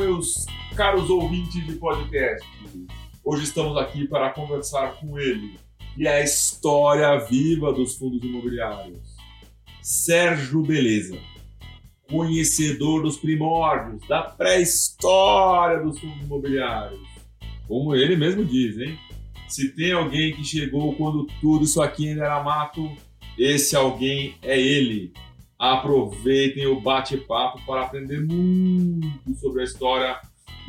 meus caros ouvintes de podcast. Hoje estamos aqui para conversar com ele, que é a história viva dos fundos imobiliários. Sérgio Beleza, conhecedor dos primórdios, da pré-história dos fundos imobiliários. Como ele mesmo diz, hein? Se tem alguém que chegou quando tudo isso aqui ainda era mato, esse alguém é ele. Aproveitem o bate-papo para aprender muito sobre a história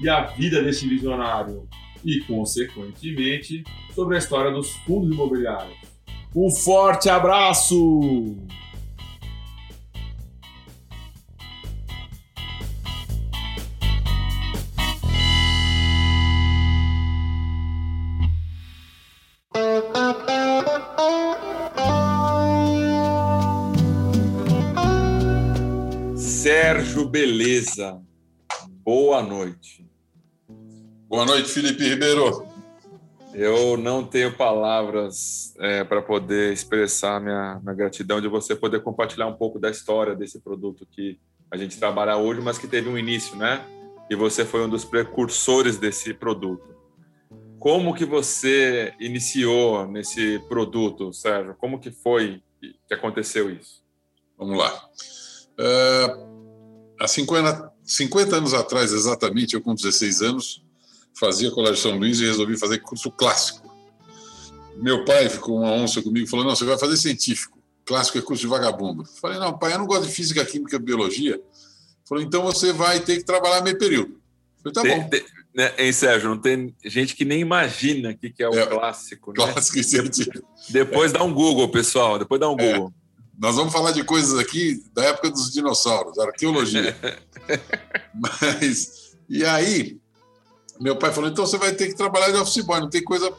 e a vida deste visionário e, consequentemente, sobre a história dos fundos imobiliários. Um forte abraço! Sérgio Beleza, boa noite. Boa noite, Felipe Ribeiro. Eu não tenho palavras é, para poder expressar minha, minha gratidão de você poder compartilhar um pouco da história desse produto que a gente trabalha hoje, mas que teve um início, né? E você foi um dos precursores desse produto. Como que você iniciou nesse produto, Sérgio? Como que foi que aconteceu isso? Vamos lá. Uh, há 50, 50 anos atrás, exatamente, eu com 16 anos, fazia Colégio São Luís e resolvi fazer curso clássico. Meu pai ficou uma onça comigo e falou: Não, você vai fazer científico. Clássico é curso de vagabundo. Falei: Não, pai, eu não gosto de física, química, biologia. Falou: Então você vai ter que trabalhar meio período. Falei: Tá tem, bom. Tem, né, hein, Sérgio? Não tem gente que nem imagina o que, que é o é, clássico. Né? Clássico e científico. Depois é. dá um Google, pessoal. Depois dá um é. Nós vamos falar de coisas aqui da época dos dinossauros, arqueologia. Mas, e aí, meu pai falou: então você vai ter que trabalhar de office boy, não tem coisa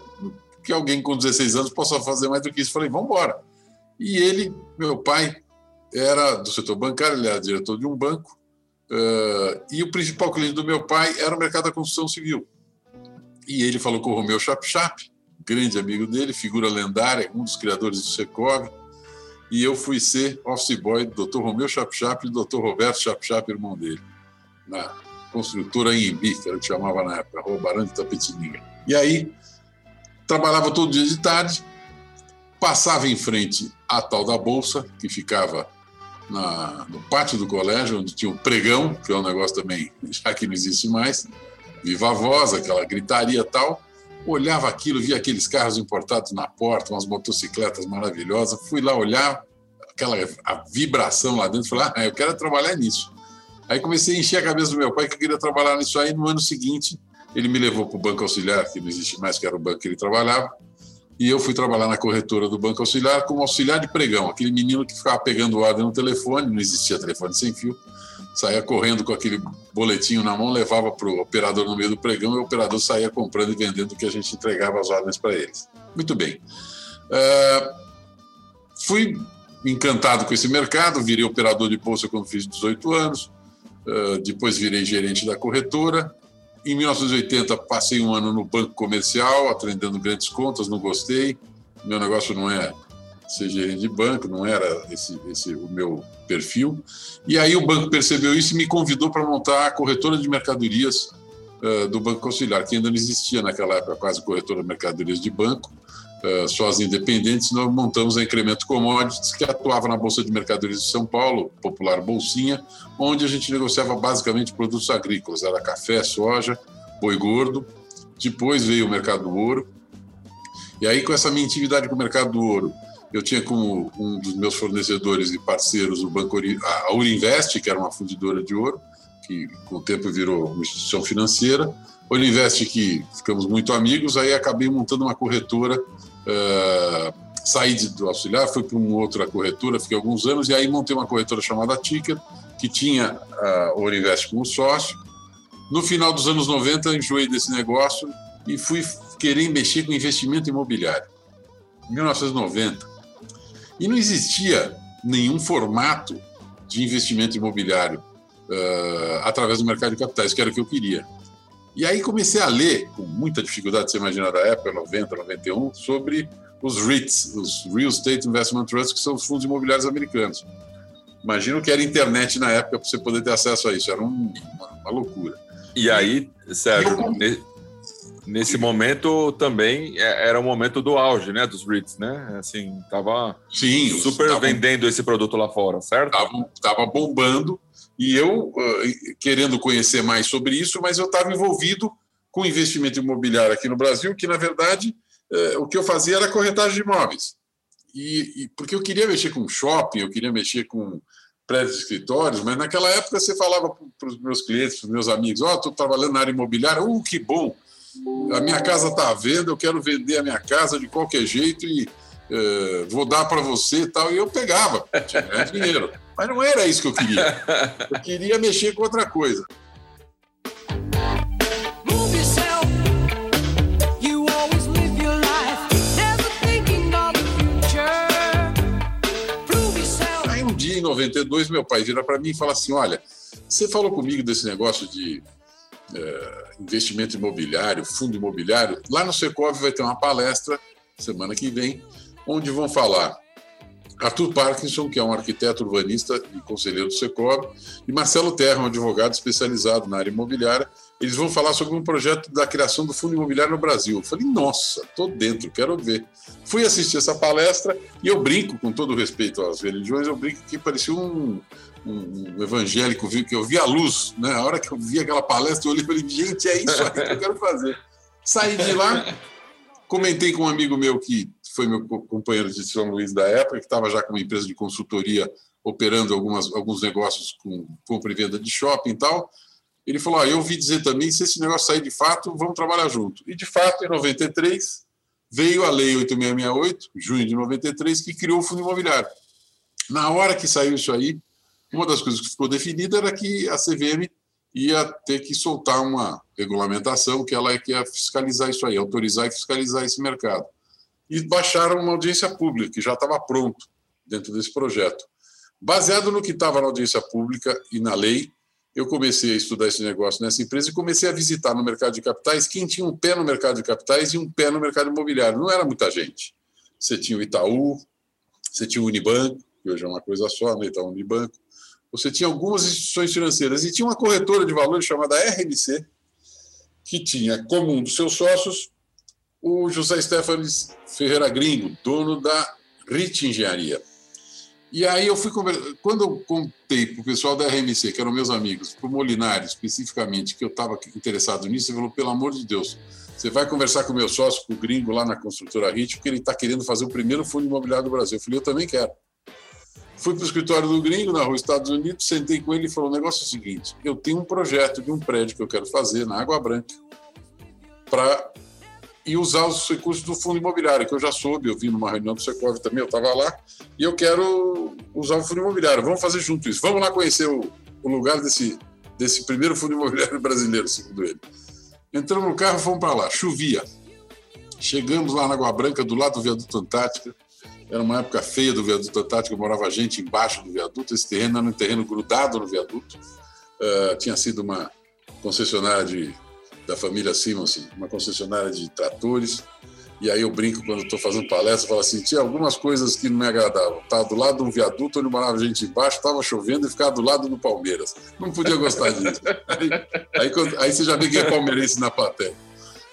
que alguém com 16 anos possa fazer mais do que isso. Falei: vamos embora. E ele, meu pai, era do setor bancário, ele era diretor de um banco, uh, e o principal cliente do meu pai era o mercado da construção civil. E ele falou com o Romeu Chap Chap, grande amigo dele, figura lendária, um dos criadores do Secov, e eu fui ser office boy do Dr. Romeu Chap Chap e do Dr. Roberto Chap Chap, irmão dele, na construtora Imbi, que era o que chamava na época, Rua de Tapetininga. E aí, trabalhava todo dia de tarde, passava em frente à tal da Bolsa, que ficava na, no pátio do colégio, onde tinha o pregão, que é um negócio também, já que não existe mais, viva voz, aquela gritaria tal. Olhava aquilo, via aqueles carros importados na porta, umas motocicletas maravilhosas. Fui lá olhar, aquela a vibração lá dentro, falei, ah, eu quero trabalhar nisso. Aí comecei a encher a cabeça do meu pai que eu queria trabalhar nisso aí. No ano seguinte, ele me levou para o Banco Auxiliar, que não existe mais, que era o banco que ele trabalhava. E eu fui trabalhar na corretora do Banco Auxiliar como auxiliar de pregão, aquele menino que ficava pegando ordem no telefone, não existia telefone sem fio, saía correndo com aquele boletinho na mão, levava para o operador no meio do pregão e o operador saía comprando e vendendo o que a gente entregava as ordens para eles. Muito bem. Uh, fui encantado com esse mercado, virei operador de bolsa quando fiz 18 anos, ah, depois virei gerente da corretora. Em 1980, passei um ano no banco comercial, atendendo grandes contas, não gostei. Meu negócio não é ser gerente de banco, não era esse, esse o meu perfil. E aí o banco percebeu isso e me convidou para montar a corretora de mercadorias uh, do Banco Auxiliar, que ainda não existia naquela época, quase corretora de mercadorias de banco. Uh, só as independentes, nós montamos a Incremento Commodities, que atuava na Bolsa de Mercadorias de São Paulo, popular Bolsinha, onde a gente negociava basicamente produtos agrícolas, era café, soja, boi gordo. Depois veio o mercado do ouro. E aí, com essa minha intimidade com o mercado do ouro, eu tinha como um dos meus fornecedores e parceiros o Banco a Urinvest, que era uma fundidora de ouro, que com o tempo virou uma instituição financeira. Urinvest, que ficamos muito amigos, aí acabei montando uma corretora Uh, saí do auxiliar, fui para uma outra corretora, fiquei alguns anos, e aí montei uma corretora chamada Ticker, que tinha uh, o Orinvest como sócio. No final dos anos 90, enjoei desse negócio e fui querer mexer com investimento imobiliário. 1990. E não existia nenhum formato de investimento imobiliário uh, através do mercado de capitais, que era o que eu queria. E aí comecei a ler, com muita dificuldade, você imagina, da época, 90, 91, sobre os REITs, os Real Estate Investment Trusts, que são os fundos imobiliários americanos. Imagino que era internet na época para você poder ter acesso a isso, era um, uma, uma, loucura. E aí, Sérgio, eu... nesse momento também é, era o momento do auge, né, dos REITs, né? Assim, tava Sim, super tava... vendendo esse produto lá fora, certo? Tava, tava bombando e eu uh, querendo conhecer mais sobre isso, mas eu estava envolvido com investimento imobiliário aqui no Brasil, que na verdade uh, o que eu fazia era corretagem de imóveis. E, e, porque eu queria mexer com shopping, eu queria mexer com prédios de escritórios, mas naquela época você falava para os meus clientes, para os meus amigos, ó, oh, estou trabalhando na área imobiliária, uh, que bom, a minha casa está à venda, eu quero vender a minha casa de qualquer jeito e uh, vou dar para você e tal, e eu pegava, tinha dinheiro. Mas não era isso que eu queria. Eu queria mexer com outra coisa. Aí um dia, em 92, meu pai vira para mim e fala assim: Olha, você falou comigo desse negócio de é, investimento imobiliário, fundo imobiliário. Lá no Secov vai ter uma palestra semana que vem, onde vão falar Arthur Parkinson, que é um arquiteto urbanista e conselheiro do Secov, e Marcelo Terra, um advogado especializado na área imobiliária. Eles vão falar sobre um projeto da criação do fundo imobiliário no Brasil. Eu falei, nossa, estou dentro, quero ver. Fui assistir essa palestra e eu brinco, com todo respeito às religiões, eu brinco que parecia um, um, um evangélico que eu vi a luz. Né? A hora que eu vi aquela palestra, eu olhei e falei, gente, é isso aí que eu quero fazer. Saí de lá, comentei com um amigo meu que foi meu companheiro de São Luís da época, que estava já com uma empresa de consultoria operando algumas, alguns negócios com compra e venda de shopping e tal. Ele falou: ah, Eu ouvi dizer também, se esse negócio sair de fato, vamos trabalhar junto. E de fato, em 93, veio a Lei 8668, junho de 93, que criou o Fundo Imobiliário. Na hora que saiu isso aí, uma das coisas que ficou definida era que a CVM ia ter que soltar uma regulamentação que ela é que ia fiscalizar isso aí, autorizar e fiscalizar esse mercado e baixaram uma audiência pública, que já estava pronto dentro desse projeto. Baseado no que estava na audiência pública e na lei, eu comecei a estudar esse negócio nessa empresa e comecei a visitar no mercado de capitais quem tinha um pé no mercado de capitais e um pé no mercado imobiliário. Não era muita gente. Você tinha o Itaú, você tinha o Unibanco, que hoje é uma coisa só, né? Itaú Unibanco. Você tinha algumas instituições financeiras e tinha uma corretora de valores chamada RMC, que tinha como um dos seus sócios o José Stefanes Ferreira Gringo, dono da RIT Engenharia. E aí eu fui conversar. Quando eu contei para o pessoal da RMC, que eram meus amigos, para o Molinari especificamente, que eu estava interessado nisso, ele falou: pelo amor de Deus, você vai conversar com o meu sócio, com o gringo lá na construtora RIT, porque ele está querendo fazer o primeiro fundo imobiliário do Brasil. Eu falei: eu também quero. Fui para o escritório do gringo, na rua Estados Unidos, sentei com ele e falou: o negócio é o seguinte, eu tenho um projeto de um prédio que eu quero fazer na Água Branca para e usar os recursos do fundo imobiliário, que eu já soube, eu vi numa reunião do Secov também, eu estava lá, e eu quero usar o fundo imobiliário. Vamos fazer junto isso. Vamos lá conhecer o, o lugar desse, desse primeiro fundo imobiliário brasileiro, segundo ele. Entramos no carro, fomos para lá. Chovia. Chegamos lá na Água Branca, do lado do viaduto Antártica. Era uma época feia do viaduto Antártica, morava gente embaixo do viaduto. Esse terreno era um terreno grudado no viaduto. Uh, tinha sido uma concessionária de da família Simonsen, uma concessionária de tratores. E aí eu brinco quando estou fazendo palestra, falo assim, tinha algumas coisas que não me agradavam. Estava do lado de um viaduto onde morava gente embaixo, estava chovendo e ficava do lado do Palmeiras. Não podia gostar disso. Aí, aí, quando, aí você já vê que é palmeirense na plateia.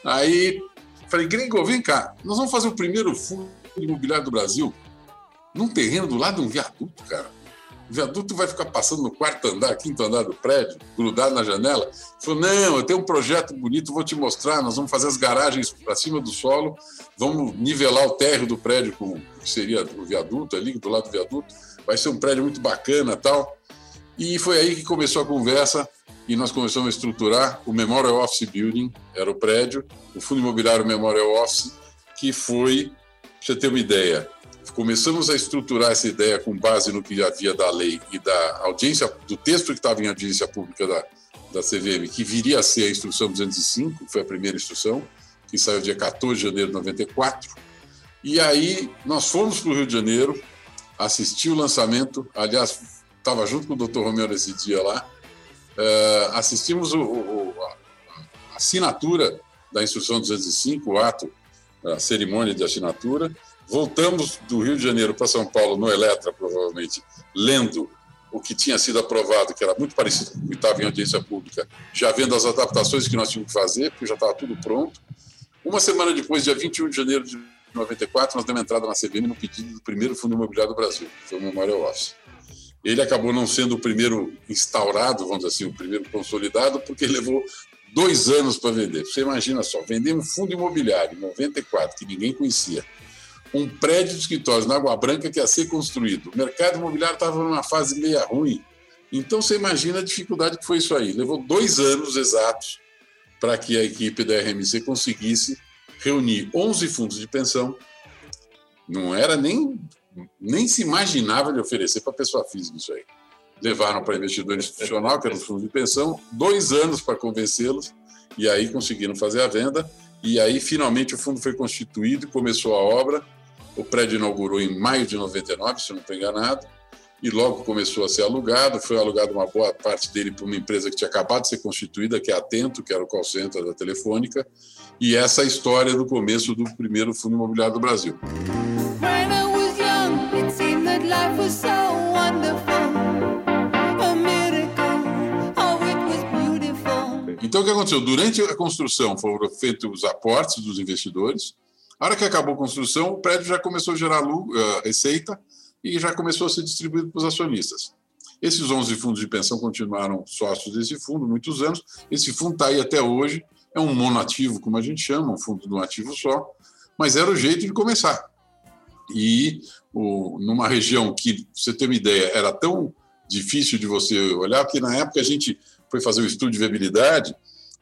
Aí falei, gringo, vem cá, nós vamos fazer o primeiro fundo imobiliário do Brasil num terreno do lado de um viaduto, cara. O viaduto vai ficar passando no quarto andar, quinto andar do prédio, grudado na janela. Falou: não, eu tenho um projeto bonito, vou te mostrar. Nós vamos fazer as garagens para cima do solo, vamos nivelar o térreo do prédio com o que seria o viaduto ali, do lado do viaduto. Vai ser um prédio muito bacana tal. E foi aí que começou a conversa e nós começamos a estruturar o Memorial Office Building, era o prédio, o Fundo Imobiliário Memorial Office, que foi, para você ter uma ideia, começamos a estruturar essa ideia com base no que havia da lei e da audiência, do texto que estava em audiência pública da, da CVM, que viria a ser a instrução 205, que foi a primeira instrução, que saiu dia 14 de janeiro de 94. E aí nós fomos para o Rio de Janeiro, assistir o lançamento, aliás, estava junto com o doutor Romeu nesse dia lá, uh, assistimos o, o, a assinatura da instrução 205, o ato, a cerimônia de assinatura, Voltamos do Rio de Janeiro para São Paulo no Eletra, provavelmente, lendo o que tinha sido aprovado, que era muito parecido com o que estava em audiência pública, já vendo as adaptações que nós tínhamos que fazer, porque já estava tudo pronto. Uma semana depois, dia 21 de janeiro de 94, nós demos entrada na CVM no pedido do primeiro fundo imobiliário do Brasil, que foi o Memorial Office. Ele acabou não sendo o primeiro instaurado, vamos dizer assim, o primeiro consolidado, porque levou dois anos para vender. Você imagina só, vender um fundo imobiliário em 94, que ninguém conhecia, um prédio de escritórios na Água Branca que ia ser construído. O mercado imobiliário estava numa fase meia ruim. Então você imagina a dificuldade que foi isso aí. Levou dois anos exatos para que a equipe da RMC conseguisse reunir 11 fundos de pensão. Não era nem, nem se imaginava de oferecer para pessoa física isso aí. Levaram para investidor institucional, que era o fundo de pensão, dois anos para convencê-los, e aí conseguiram fazer a venda. E aí, finalmente, o fundo foi constituído e começou a obra. O prédio inaugurou em maio de 99, se não estou enganado, e logo começou a ser alugado. Foi alugado uma boa parte dele para uma empresa que tinha acabado de ser constituída, que é Atento, que era o call center da Telefônica. E essa é a história do começo do primeiro fundo imobiliário do Brasil. Então, o que aconteceu? Durante a construção foram feitos os aportes dos investidores. A hora que acabou a construção, o prédio já começou a gerar uh, receita e já começou a ser distribuído para os acionistas. Esses 11 fundos de pensão continuaram sócios desse fundo muitos anos. Esse fundo está aí até hoje. É um monoativo, como a gente chama, um fundo de um ativo só, mas era o jeito de começar. E o, numa região que, você ter uma ideia, era tão difícil de você olhar, que na época a gente foi fazer o estudo de viabilidade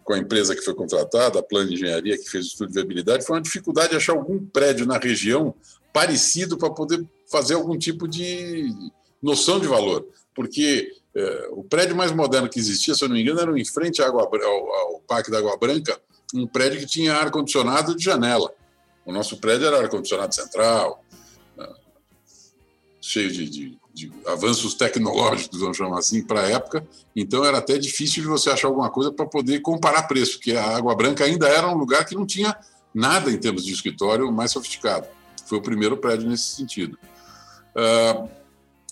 com a empresa que foi contratada, a Plano de Engenharia, que fez o estudo de viabilidade, foi uma dificuldade de achar algum prédio na região parecido para poder fazer algum tipo de noção de valor. Porque é, o prédio mais moderno que existia, se eu não me engano, era em frente ao, ao, ao Parque da Água Branca, um prédio que tinha ar-condicionado de janela. O nosso prédio era ar-condicionado central, né, cheio de, de de avanços tecnológicos, vamos chamar assim, para a época. Então era até difícil de você achar alguma coisa para poder comparar preço, porque a Água Branca ainda era um lugar que não tinha nada em termos de escritório mais sofisticado. Foi o primeiro prédio nesse sentido. Uh,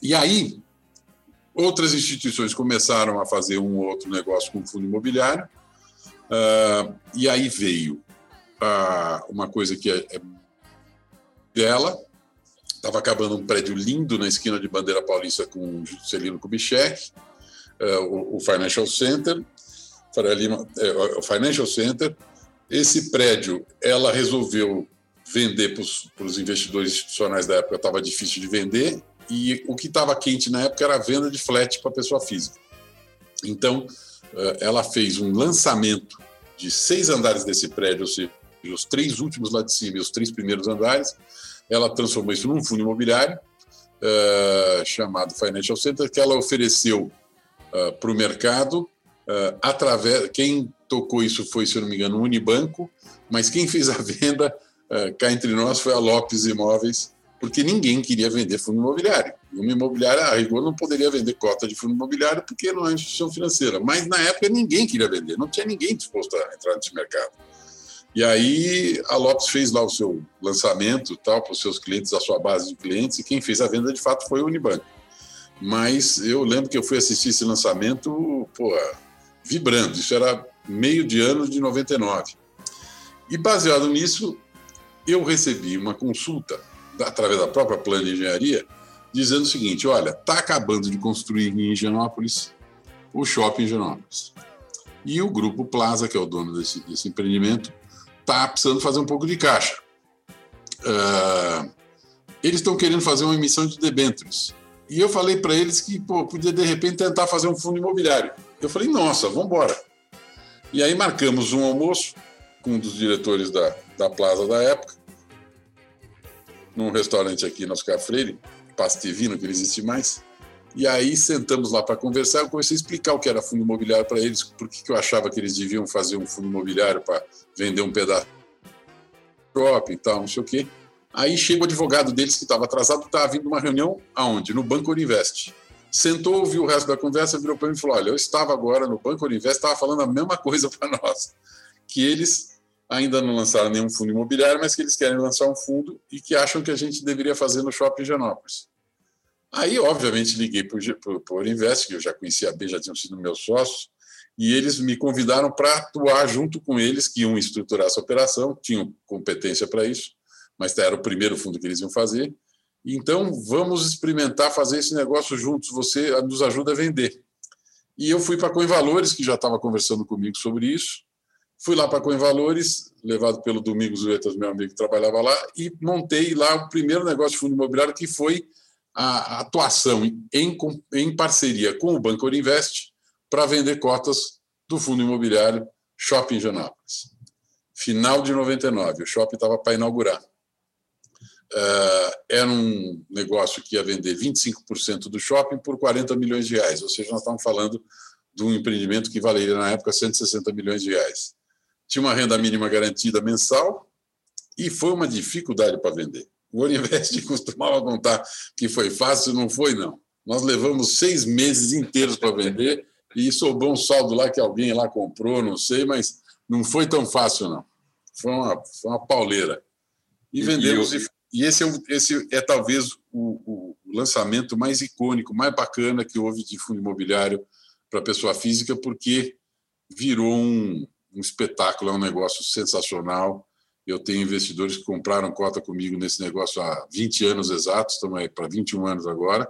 e aí, outras instituições começaram a fazer um ou outro negócio com fundo imobiliário, uh, e aí veio uh, uma coisa que é, é dela, Estava acabando um prédio lindo na esquina de Bandeira Paulista com o Juscelino Kubitschek, uh, o, Financial Center, Lima, uh, o Financial Center. Esse prédio, ela resolveu vender para os investidores institucionais da época, estava difícil de vender, e o que estava quente na época era a venda de flat para pessoa física. Então, uh, ela fez um lançamento de seis andares desse prédio, ou seja, os três últimos lá de cima e os três primeiros andares, ela transformou isso num fundo imobiliário uh, chamado Financial Center, que ela ofereceu uh, para o mercado uh, através. Quem tocou isso foi, se não me engano, o Unibanco, mas quem fez a venda cá entre nós foi a Lopes Imóveis, porque ninguém queria vender fundo imobiliário. E uma imobiliária, a rigor, não poderia vender cota de fundo imobiliário porque não é instituição financeira. Mas na época ninguém queria vender, não tinha ninguém disposto a entrar nesse mercado. E aí a Lopes fez lá o seu lançamento tal para os seus clientes, a sua base de clientes, e quem fez a venda de fato foi o Unibanco. Mas eu lembro que eu fui assistir esse lançamento, pô, vibrando. Isso era meio de ano de 99. E baseado nisso, eu recebi uma consulta através da própria Plano de Engenharia, dizendo o seguinte: olha, está acabando de construir em Higienópolis o shopping Higienópolis. E o grupo Plaza, que é o dono desse, desse empreendimento, está precisando fazer um pouco de caixa. Uh, eles estão querendo fazer uma emissão de debêntures. E eu falei para eles que pô, podia, de repente, tentar fazer um fundo imobiliário. Eu falei, nossa, vamos embora. E aí marcamos um almoço com um dos diretores da, da Plaza da época, num restaurante aqui no Oscar Freire, Pastivino, que não existe mais. E aí sentamos lá para conversar, eu comecei a explicar o que era fundo imobiliário para eles, por que eu achava que eles deviam fazer um fundo imobiliário para vender um pedaço shopping e tal, não sei o quê. Aí chega o advogado deles que estava atrasado, estava vindo uma reunião aonde? No Banco Uninvest. Sentou, ouviu o resto da conversa, virou para mim e falou: Olha, eu estava agora no Banco Uninvest, estava falando a mesma coisa para nós, que eles ainda não lançaram nenhum fundo imobiliário, mas que eles querem lançar um fundo e que acham que a gente deveria fazer no Shopping Genópolis. Aí, obviamente, liguei para o Invest, que eu já conhecia bem, já tinham sido meus sócios, e eles me convidaram para atuar junto com eles, que iam estruturar essa operação, tinham competência para isso, mas era o primeiro fundo que eles iam fazer. Então, vamos experimentar fazer esse negócio juntos, você nos ajuda a vender. E eu fui para a Coinvalores, que já estava conversando comigo sobre isso. Fui lá para a Coinvalores, levado pelo Domingos Uetas, meu amigo que trabalhava lá, e montei lá o primeiro negócio de fundo imobiliário, que foi a atuação em, em parceria com o Banco Invest para vender cotas do fundo imobiliário Shopping Janópolis. Final de 99, o shopping estava para inaugurar. Uh, era um negócio que ia vender 25% do shopping por 40 milhões de reais, ou seja, nós estamos falando de um empreendimento que valeria na época 160 milhões de reais. Tinha uma renda mínima garantida mensal e foi uma dificuldade para vender. O Orinvest costumava contar que foi fácil, não foi, não. Nós levamos seis meses inteiros para vender e sobrou um saldo lá que alguém lá comprou, não sei, mas não foi tão fácil, não. Foi uma, foi uma pauleira. E, vendemos. E, e esse, é, esse é talvez o, o, lançamento mais icônico, mais bacana que houve de fundo imobiliário para pessoa física, porque virou um, um espetáculo, é um negócio sensacional eu tenho investidores que compraram cota comigo nesse negócio há 20 anos exatos, estamos aí para 21 anos agora,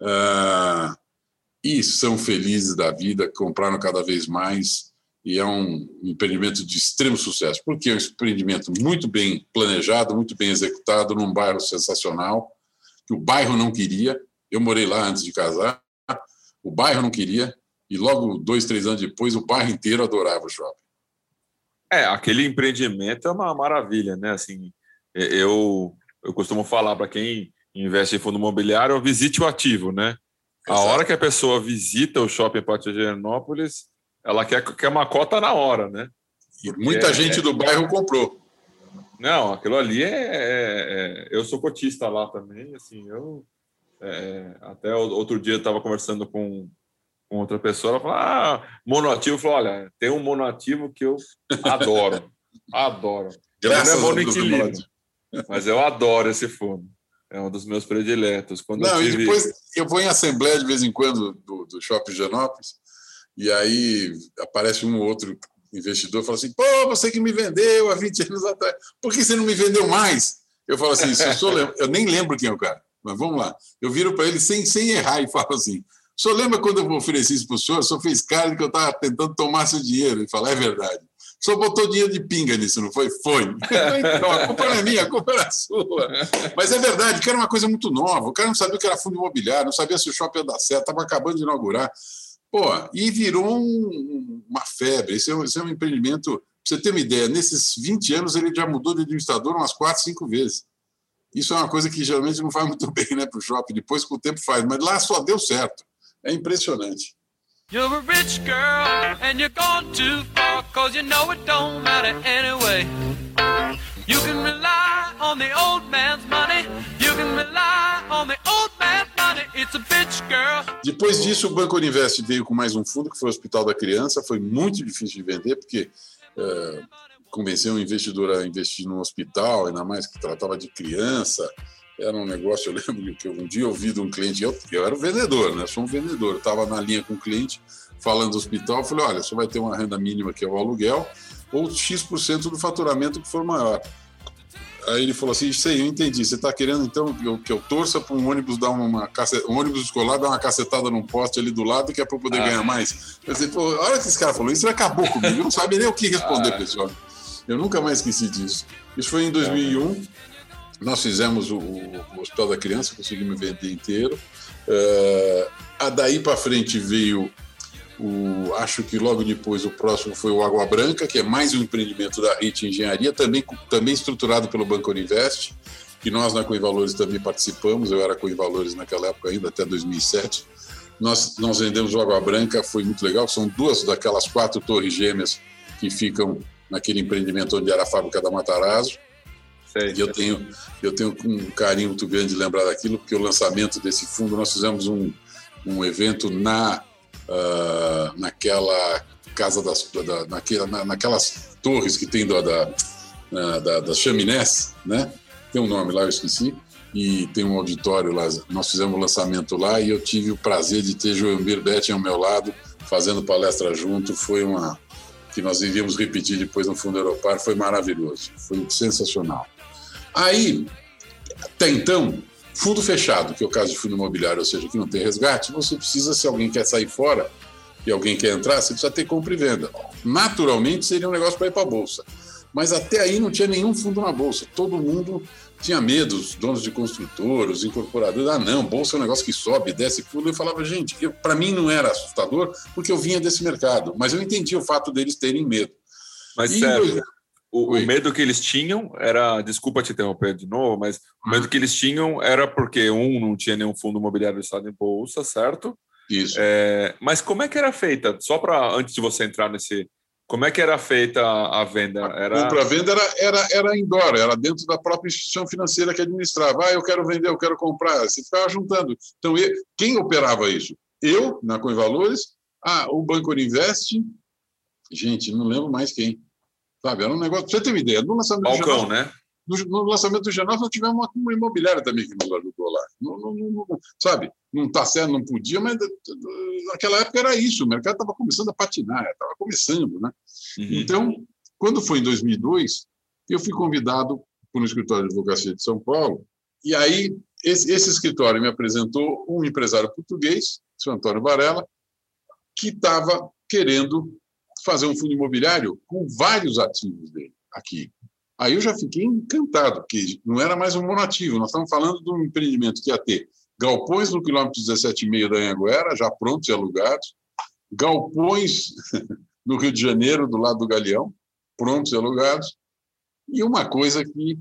uh, e são felizes da vida, compraram cada vez mais, e é um empreendimento de extremo sucesso, porque é um empreendimento muito bem planejado, muito bem executado, num bairro sensacional, que o bairro não queria. Eu morei lá antes de casar, o bairro não queria, e logo dois, três anos depois, o bairro inteiro adorava o shopping. É, aquele empreendimento é uma maravilha, né? Assim, eu, eu costumo falar para quem investe em fundo imobiliário, visite o ativo, né? Exato. A hora que a pessoa visita o shopping Pátio Genópolis, ela quer, quer uma cota na hora, né? E muita é, gente é... do bairro comprou. Não, aquilo ali é, é, é eu sou cotista lá também, assim, eu é, até outro dia estava conversando com com outra pessoa, ela fala, ah, monoativo, falou, olha, tem um monoativo que eu adoro, adoro. Graças não é monoequilíbrio, mas eu adoro esse fundo. É um dos meus prediletos. Quando não, tive... e depois eu vou em assembleia de vez em quando do, do Shopping Genópolis, e aí aparece um ou outro investidor e fala assim, pô, você que me vendeu há 20 anos atrás, por que você não me vendeu mais? Eu falo assim, eu, sou, eu nem lembro quem é o cara, mas vamos lá. Eu viro para ele sem, sem errar e falo assim, o senhor lembra quando eu ofereci isso para o senhor? O senhor fez cara de que eu estava tentando tomar seu dinheiro. Ele fala, é verdade. Senhor botou dinheiro de pinga nisso, não foi? Foi. Então, a culpa não é minha, a culpa era sua. Mas é verdade, que era uma coisa muito nova. O cara não sabia o que era fundo imobiliário, não sabia se o shopping ia dar certo, estava acabando de inaugurar. Pô, e virou um, uma febre. Esse é, um, esse é um empreendimento. Para você ter uma ideia, nesses 20 anos ele já mudou de administrador umas 4, 5 vezes. Isso é uma coisa que geralmente não faz muito bem né, para o shopping, depois com o tempo faz, mas lá só deu certo. É impressionante. You're a rich girl and you're gone too far cause you know it don't matter anyway. You can rely on the old man's money. You can rely on the old man's money. It's a bitch girl. Depois disso, o Banco Invest veio com mais um fundo que foi o Hospital da Criança. Foi muito difícil de vender porque uh, convencer um investidor a investir num hospital, ainda mais que tratava de criança, era um negócio, eu lembro que um dia eu ouvi de um cliente, eu, eu era o vendedor, né? sou um vendedor, eu estava na linha com o cliente, falando do hospital, eu falei, olha, você vai ter uma renda mínima que é o aluguel, ou X% do faturamento que for maior. Aí ele falou assim, sei, eu entendi, você está querendo então que eu, que eu torça para um ônibus dar uma um ônibus escolar dar uma cacetada num poste ali do lado que é para poder ah. ganhar mais. Eu falei, pô, olha que esse cara falou, isso acabou comigo, eu não sabia nem o que responder ah. pessoal. Eu nunca mais esqueci disso. Isso foi em 2001. Nós fizemos o, o Hospital da Criança, conseguimos vender inteiro. Uh, a daí para frente veio o, acho que logo depois o próximo foi o Água Branca, que é mais um empreendimento da RIT Engenharia, também, também estruturado pelo Banco Uninvest, que nós na Coinvalores também participamos, eu era Coinvalores naquela época ainda, até 2007. Nós, nós vendemos o Água Branca, foi muito legal, são duas daquelas quatro torres gêmeas que ficam naquele empreendimento onde era a fábrica da Matarazzo. Sei, e eu tenho, eu tenho um carinho muito grande de lembrar daquilo, porque o lançamento desse fundo, nós fizemos um, um evento na, uh, naquela casa das, da, naquela, na, naquelas torres que tem da, da, da, das chaminés, né? Tem um nome lá, eu esqueci. e tem um auditório lá. Nós fizemos o lançamento lá e eu tive o prazer de ter Joelmir Betting ao meu lado, fazendo palestra junto. Foi uma que nós iríamos repetir depois no Fundo Europar, foi maravilhoso, foi sensacional. Aí, até então, fundo fechado, que é o caso de fundo imobiliário, ou seja, que não tem resgate, você precisa, se alguém quer sair fora e alguém quer entrar, você precisa ter compra e venda. Naturalmente, seria um negócio para ir para a Bolsa. Mas até aí não tinha nenhum fundo na Bolsa. Todo mundo tinha medo, os donos de construtores, os incorporadores. Ah, não, Bolsa é um negócio que sobe, desce, pula. Eu falava, gente, para mim não era assustador, porque eu vinha desse mercado. Mas eu entendi o fato deles terem medo. Mas, e, Sérgio, o, o, medo que eles tinham era, desculpa te interromper de novo, mas o medo que eles tinham era porque, um, não tinha nenhum fundo imobiliário estado em bolsa, certo? Isso. É, mas como é que era feita? Só para, antes de você entrar nesse. Como é que era feita a venda? Era... A compra-venda era, era, era indoor, era dentro da própria instituição financeira que administrava. Ah, eu quero vender, eu quero comprar. Você ficava juntando. Então, quem operava isso? Eu, na Coinvalores, ah, o Banco Invest, gente, não lembro mais quem. Sabe? Era um negócio. Você ter uma ideia, no lançamento Balcão, do né? No, no, lançamento do Genov, nós tivemos uma, uma imobiliária também que nos ajudou lá. Não, não, não, sabe? Não está certo, não podia, mas naquela época era isso. O mercado estava começando a patinar, estava começando. Né? Uhum. Então, quando foi em 2002, eu fui convidado por um escritório de advocacia de São Paulo, e aí esse, esse escritório me apresentou um empresário português, o Antônio Varela, que estava querendo fazer um fundo imobiliário com vários ativos dele aqui. Aí eu já fiquei encantado, porque não era mais um monoativo, nós estamos falando de um empreendimento que ia ter galpões no quilômetro 17,5 da Anhanguera, já prontos e alugados, galpões no Rio de Janeiro, do lado do Galeão, prontos e alugados, e uma coisa que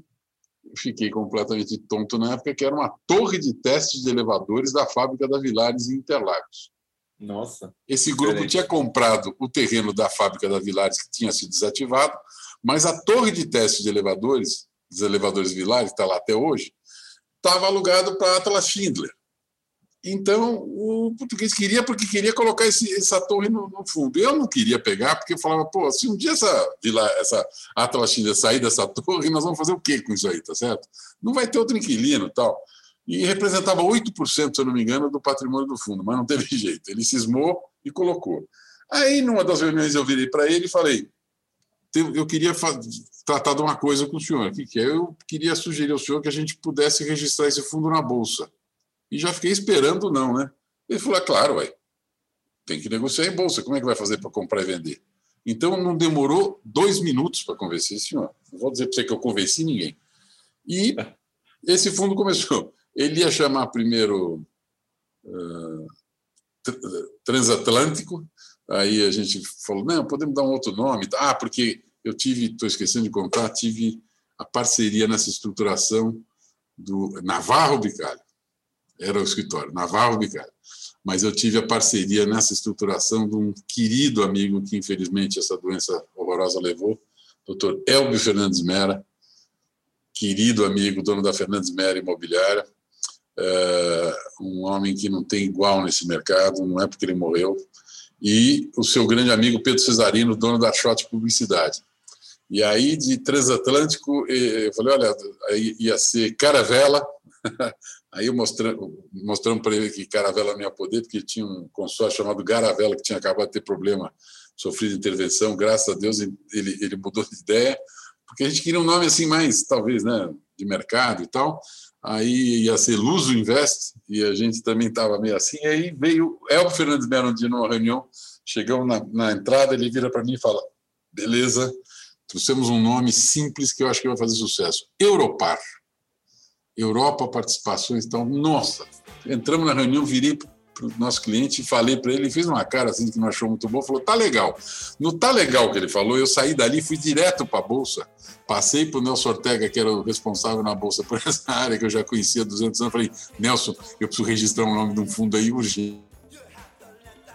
fiquei completamente tonto na época, que era uma torre de testes de elevadores da fábrica da Vilares em Interlagos. Nossa. Esse grupo diferente. tinha comprado o terreno da fábrica da Vilares, que tinha sido desativado, mas a torre de teste de elevadores, dos elevadores Vilares, que está lá até hoje, estava alugado para Atlas Schindler. Então, o português queria, porque queria colocar esse, essa torre no, no, fundo. Eu não queria pegar, porque eu falava, pô, se um dia essa, vila, essa Atlas Schindler sair dessa torre, nós vamos fazer o quê com isso aí, tá certo? Não vai ter outro inquilino tal e representava 8%, se eu não me engano, do patrimônio do fundo, mas não teve jeito. Ele cismou e colocou. Aí, numa das reuniões, eu virei para ele e falei: eu queria tratar de uma coisa com o senhor. O que é? Eu queria sugerir ao senhor que a gente pudesse registrar esse fundo na Bolsa. E já fiquei esperando, não, né? Ele falou: é claro, ué, tem que negociar em Bolsa. Como é que vai fazer para comprar e vender? Então, não demorou dois minutos para convencer esse senhor. Não vou dizer para você que eu convenci ninguém. E esse fundo começou. Ele ia chamar primeiro uh, Transatlântico, aí a gente falou, não, podemos dar um outro nome. Ah, porque eu tive, estou esquecendo de contar, tive a parceria nessa estruturação do Navarro Bicalho. Era o escritório, Navarro Bicalho. Mas eu tive a parceria nessa estruturação de um querido amigo que, infelizmente, essa doença horrorosa levou, doutor Elbio Fernandes Mera, querido amigo, dono da Fernandes Mera Imobiliária, um homem que não tem igual nesse mercado, não é porque ele morreu, e o seu grande amigo Pedro Cesarino, dono da Shot Publicidade. E aí, de transatlântico, eu falei: olha, ia ser Caravela. Aí eu mostrando para ele que Caravela não ia poder, porque tinha um consórcio chamado Garavela, que tinha acabado de ter problema, sofrido intervenção. Graças a Deus ele, ele mudou de ideia, porque a gente queria um nome assim mais, talvez, né, de mercado e tal aí ia ser Luso Invest, e a gente também estava meio assim. E aí veio Elbo Fernandes Melo um dia numa reunião, chegamos na, na entrada, ele vira para mim e fala: beleza, trouxemos um nome simples que eu acho que vai fazer sucesso: Europar. Europa Participações. Então, nossa, entramos na reunião, virei para o nosso cliente falei para ele, ele fez uma cara assim que não achou muito bom, falou, tá legal. No tá legal que ele falou, eu saí dali, fui direto para a Bolsa, passei para o Nelson Ortega, que era o responsável na Bolsa por essa área que eu já conhecia há 200 anos, falei, Nelson, eu preciso registrar o nome de um fundo aí urgente.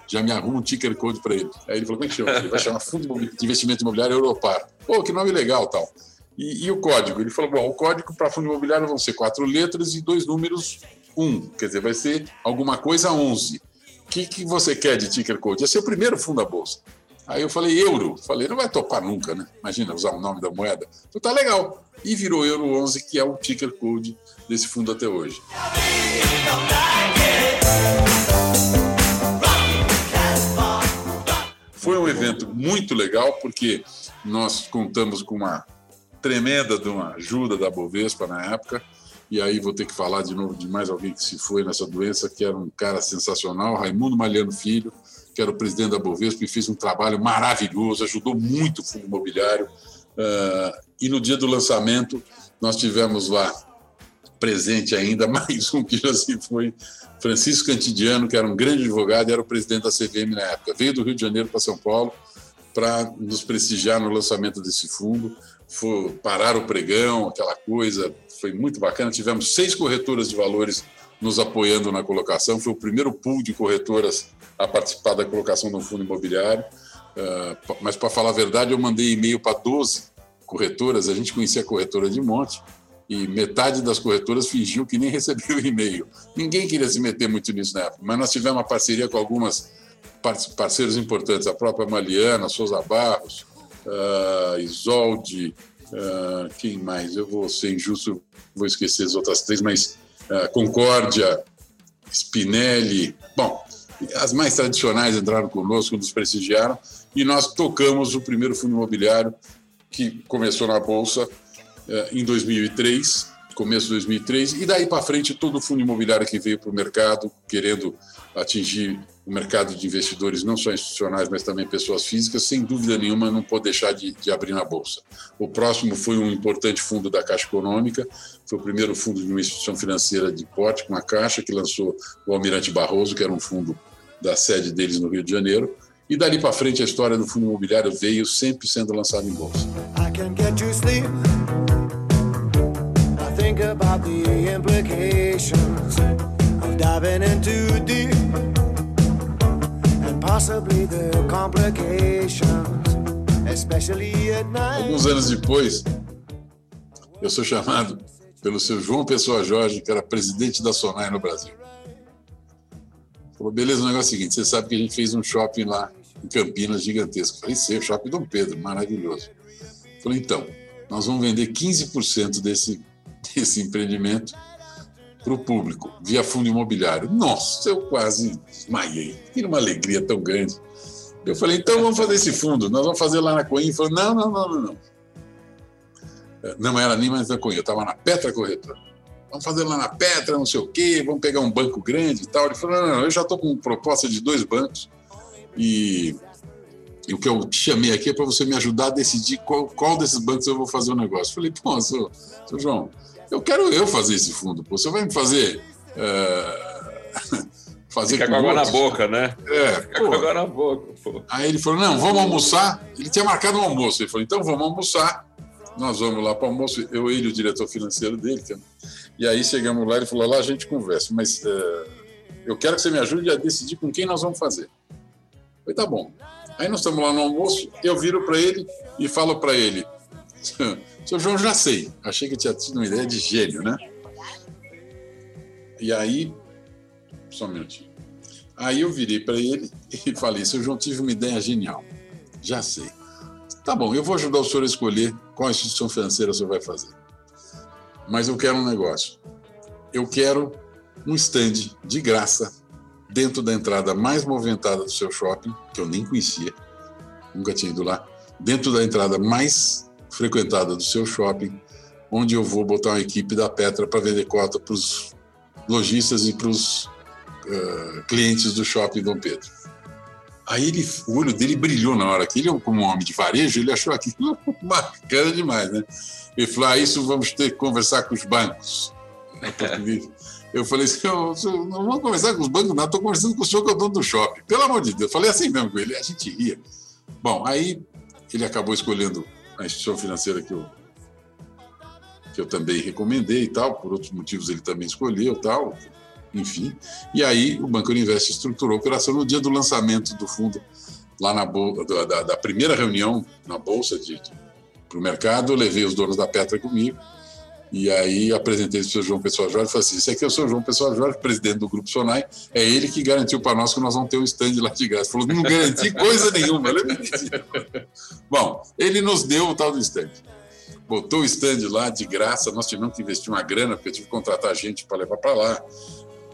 Já me arruma um ticker code para ele. Aí ele falou, como é que chama? Ele vai chamar Fundo de Investimento Imobiliário Europar. Pô, que nome legal tal. E, e o código? Ele falou, bom, o código para fundo imobiliário vão ser quatro letras e dois números 1, quer dizer, vai ser alguma coisa 11. O que, que você quer de ticker code? Ser o primeiro fundo da bolsa. Aí eu falei, euro. Falei, não vai topar nunca, né? Imagina usar o nome da moeda. Então tá legal. e virou Euro 11, que é o ticker code desse fundo até hoje. Foi um evento muito legal, porque nós contamos com uma tremenda de uma ajuda da Bovespa na época, e aí vou ter que falar de novo de mais alguém que se foi nessa doença, que era um cara sensacional, Raimundo Malhano Filho, que era o presidente da Bovespa e fez um trabalho maravilhoso, ajudou muito o fundo imobiliário. Uh, e no dia do lançamento, nós tivemos lá presente ainda mais um que já se foi, Francisco Cantidiano, que era um grande advogado e era o presidente da CVM na época. Veio do Rio de Janeiro para São Paulo para nos prestigiar no lançamento desse fundo, foi parar o pregão, aquela coisa, foi muito bacana. Tivemos seis corretoras de valores nos apoiando na colocação. Foi o primeiro pool de corretoras a participar da colocação do fundo imobiliário. Uh, mas, para falar a verdade, eu mandei e-mail para 12 corretoras. A gente conhecia a corretora de monte e metade das corretoras fingiu que nem recebeu o e-mail. Ninguém queria se meter muito nisso na época, mas nós tivemos uma parceria com algumas parceiros importantes, a própria Maliana, Souza Barros, uh, Isolde, uh, quem mais? Eu vou ser injusto, vou esquecer as outras três, mas uh, Concórdia, Spinelli, bom, as mais tradicionais entraram conosco, nos prestigiaram, e nós tocamos o primeiro fundo imobiliário que começou na Bolsa uh, em 2003, começo de 2003, e daí para frente todo o fundo imobiliário que veio para o mercado querendo atingir o mercado de investidores, não só institucionais, mas também pessoas físicas, sem dúvida nenhuma não pode deixar de, de, abrir na Bolsa. O próximo foi um importante fundo da Caixa Econômica, foi o primeiro fundo de uma instituição financeira de porte com a Caixa, que lançou o Almirante Barroso, que era um fundo da sede deles no Rio de Janeiro. E dali para frente a história do fundo imobiliário veio sempre sendo lançado em Bolsa. I can get you sleep. About the implications of diving deep possibly the complications, especially at night. Alguns anos depois, eu sou chamado pelo seu João Pessoa Jorge, que era presidente da Sonai no Brasil. Falou, beleza, o negócio é o seguinte, você sabe que a gente fez um shopping lá em Campinas gigantesco. Falei, sei, shopping Dom Pedro, maravilhoso. Falei, então, nós vamos vender 15% desse, desse empreendimento para o público, via fundo imobiliário. Nossa, eu quase desmaiei. Tinha uma alegria tão grande. Eu falei, então vamos fazer esse fundo, nós vamos fazer lá na Coinha. Ele falou, não, não, não, não, não. É, não era nem mais na Coinha, eu estava na Petra Corretora. Vamos fazer lá na Petra, não sei o quê, vamos pegar um banco grande e tal. Ele falou, não, não, eu já estou com proposta de dois bancos e o que eu te chamei aqui é para você me ajudar a decidir qual, qual desses bancos eu vou fazer o negócio. Eu falei, pô, seu, seu João, eu quero eu fazer esse fundo. Pô. Você vai me fazer. É... fazer Fica com água na boca, né? É, Fica com água na boca. Pô. Aí ele falou: não, vamos almoçar. Ele tinha marcado um almoço. Ele falou: então vamos almoçar. Nós vamos lá para o almoço. Eu, ele o diretor financeiro dele. É- e aí chegamos lá e ele falou: lá a gente conversa, mas uh, eu quero que você me ajude a decidir com quem nós vamos fazer. Eu falei: tá bom. Aí nós estamos lá no almoço, eu viro para ele e falo para ele: Seu João, já sei. Achei que tinha tido uma ideia de gênio, né? E aí, só um minutinho. Aí eu virei para ele e falei: Seu João, tive uma ideia genial. Já sei. Tá bom, eu vou ajudar o senhor a escolher qual instituição financeira o senhor vai fazer. Mas eu quero um negócio. Eu quero um stand de graça dentro da entrada mais movimentada do seu shopping, que eu nem conhecia, nunca tinha ido lá, dentro da entrada mais frequentada do seu shopping, onde eu vou botar uma equipe da Petra para vender cota para os lojistas e para os uh, clientes do shopping Dom Pedro. Aí ele, o olho dele brilhou na hora que ele, como um homem de varejo, ele achou aquilo bacana demais, né? Ele falou: ah, isso vamos ter que conversar com os bancos. Eu falei assim: eu, eu, não vamos conversar com os bancos, não, estou conversando com o senhor que é o dono do shopping. Pelo amor de Deus. Eu falei assim mesmo com ele, a gente ria. Bom, aí ele acabou escolhendo a instituição financeira que eu, que eu também recomendei e tal, por outros motivos ele também escolheu tal, enfim. E aí o Banco Invest estruturou a operação no dia do lançamento do fundo, lá na da, da primeira reunião na Bolsa de, de para o mercado, eu levei os donos da Petra comigo, e aí apresentei o senhor João Pessoa Jorge e falei assim: esse aqui é o João Pessoa Jorge, presidente do Grupo Sonai, é ele que garantiu para nós que nós vamos ter um stand lá de graça. Falou: não garanti coisa nenhuma. Bom, ele nos deu o tal do stand. botou o stand lá de graça. Nós tivemos que investir uma grana, porque eu tive que contratar gente para levar para lá.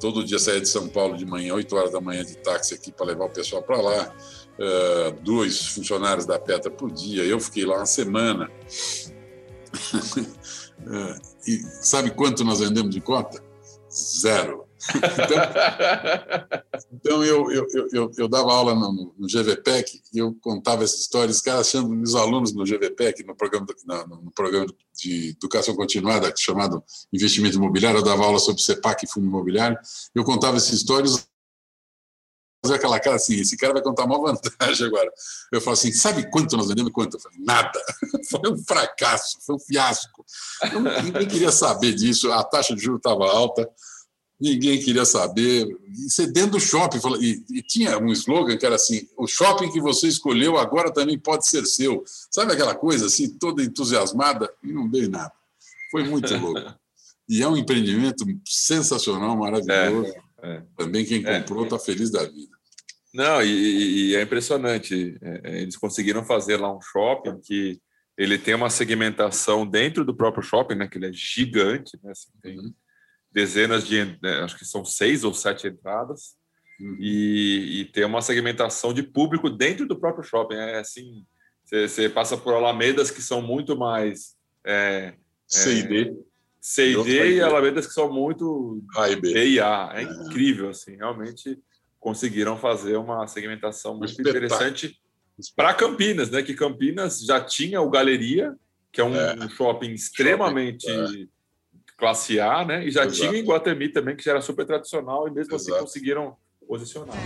Todo dia saía de São Paulo de manhã, 8 horas da manhã, de táxi aqui para levar o pessoal para lá. Uh, dois funcionários da Petra por dia. Eu fiquei lá uma semana. uh, e sabe quanto nós vendemos de cota? Zero. Então, então eu, eu, eu, eu, dava aula no, no GVPEC e eu contava essas histórias, os caras achando os alunos no GVPEC, no programa, no, no programa de educação continuada chamado Investimento Imobiliário, eu dava aula sobre CEPAC e fundo imobiliário, eu contava essas histórias fazer aquela cara assim, esse cara vai contar uma vantagem agora. Eu falo assim, sabe quanto nós vendemos? Quanto? Eu falei, nada. Foi um fracasso, foi um fiasco. ninguém queria saber disso, a taxa de juros estava alta, ninguém queria saber. E você dentro do shopping, e, e, tinha um slogan que era assim: o shopping que você escolheu agora também pode ser seu. Sabe aquela coisa assim, toda entusiasmada? E não dei nada. Foi muito louco. E é um empreendimento sensacional, maravilhoso. É, é. Também quem é. comprou está feliz da vida. Não, e, e é impressionante. É, é, eles conseguiram fazer lá um shopping que ele tem uma segmentação dentro do próprio shopping, né? Que ele é gigante, né? Assim, tem, uhum dezenas de, né, acho que são seis ou sete entradas, uhum. e, e tem uma segmentação de público dentro do próprio shopping. É assim, você passa por alamedas que são muito mais é, C e D. C e alamedas que são muito A e B. B e A. É, é. incrível, assim, realmente conseguiram fazer uma segmentação muito interessante para Campinas, né? Que Campinas já tinha o Galeria, que é um, é. um shopping extremamente shopping, classe A, né? E já Exato. tinha em Guatemi também, que já era super tradicional, e mesmo assim Exato. assim conseguiram posicionar.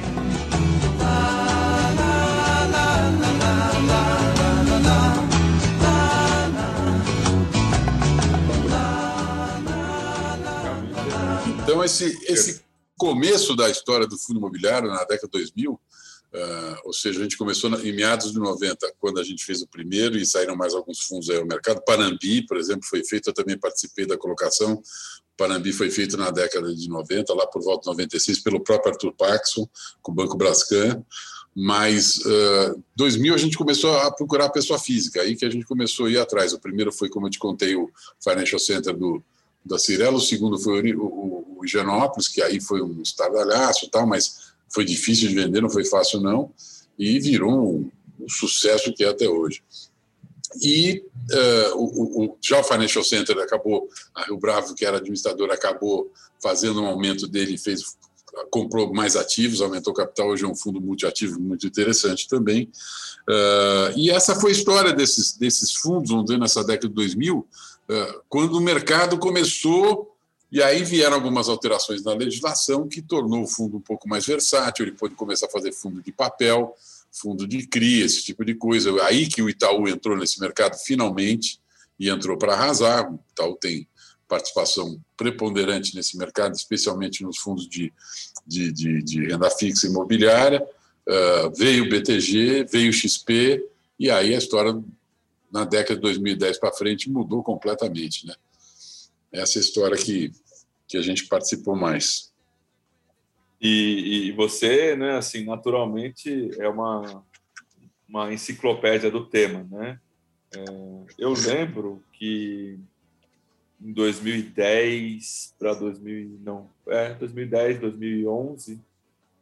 Então, esse, esse começo da história do fundo imobiliário, na década de 2000, Uh, ou seja, a gente começou na, em meados de 90, quando a gente fez o primeiro e saíram mais alguns fundos aí ao mercado. Panambi, por exemplo, foi feito, eu também participei da colocação. Panambi foi feito na década de 90, lá por volta de 96, pelo próprio Arthur Paxson, com o Banco Brascan. Mas uh, 2000 a gente começou a procurar a pessoa física, aí que a gente começou a ir atrás. O primeiro foi, como eu te contei, o Financial Center do, da Cirela, o segundo foi o, o, o Higienópolis, que aí foi um estardalhaço e tal, mas foi difícil de vender, não foi fácil não, e virou um, um sucesso que é até hoje. E uh, o, o, já o Financial Center acabou, a Rio Bravo, que era administrador, acabou fazendo um aumento dele, fez, comprou mais ativos, aumentou o capital, hoje é um fundo multiativo muito interessante também. Uh, e essa foi a história desses, desses fundos, vamos dizer, nessa década de 2000, uh, quando o mercado começou e aí vieram algumas alterações na legislação que tornou o fundo um pouco mais versátil, ele pôde começar a fazer fundo de papel, fundo de CRI, esse tipo de coisa. Aí que o Itaú entrou nesse mercado finalmente e entrou para arrasar. O Itaú tem participação preponderante nesse mercado, especialmente nos fundos de, de, de, de renda fixa imobiliária. Uh, veio o BTG, veio o XP, e aí a história, na década de 2010 para frente, mudou completamente. Né? Essa história que, que a gente participou mais. E, e você, né, assim, naturalmente é uma, uma enciclopédia do tema, né? É, eu lembro que em 2010 para 2000 não é 2010 2011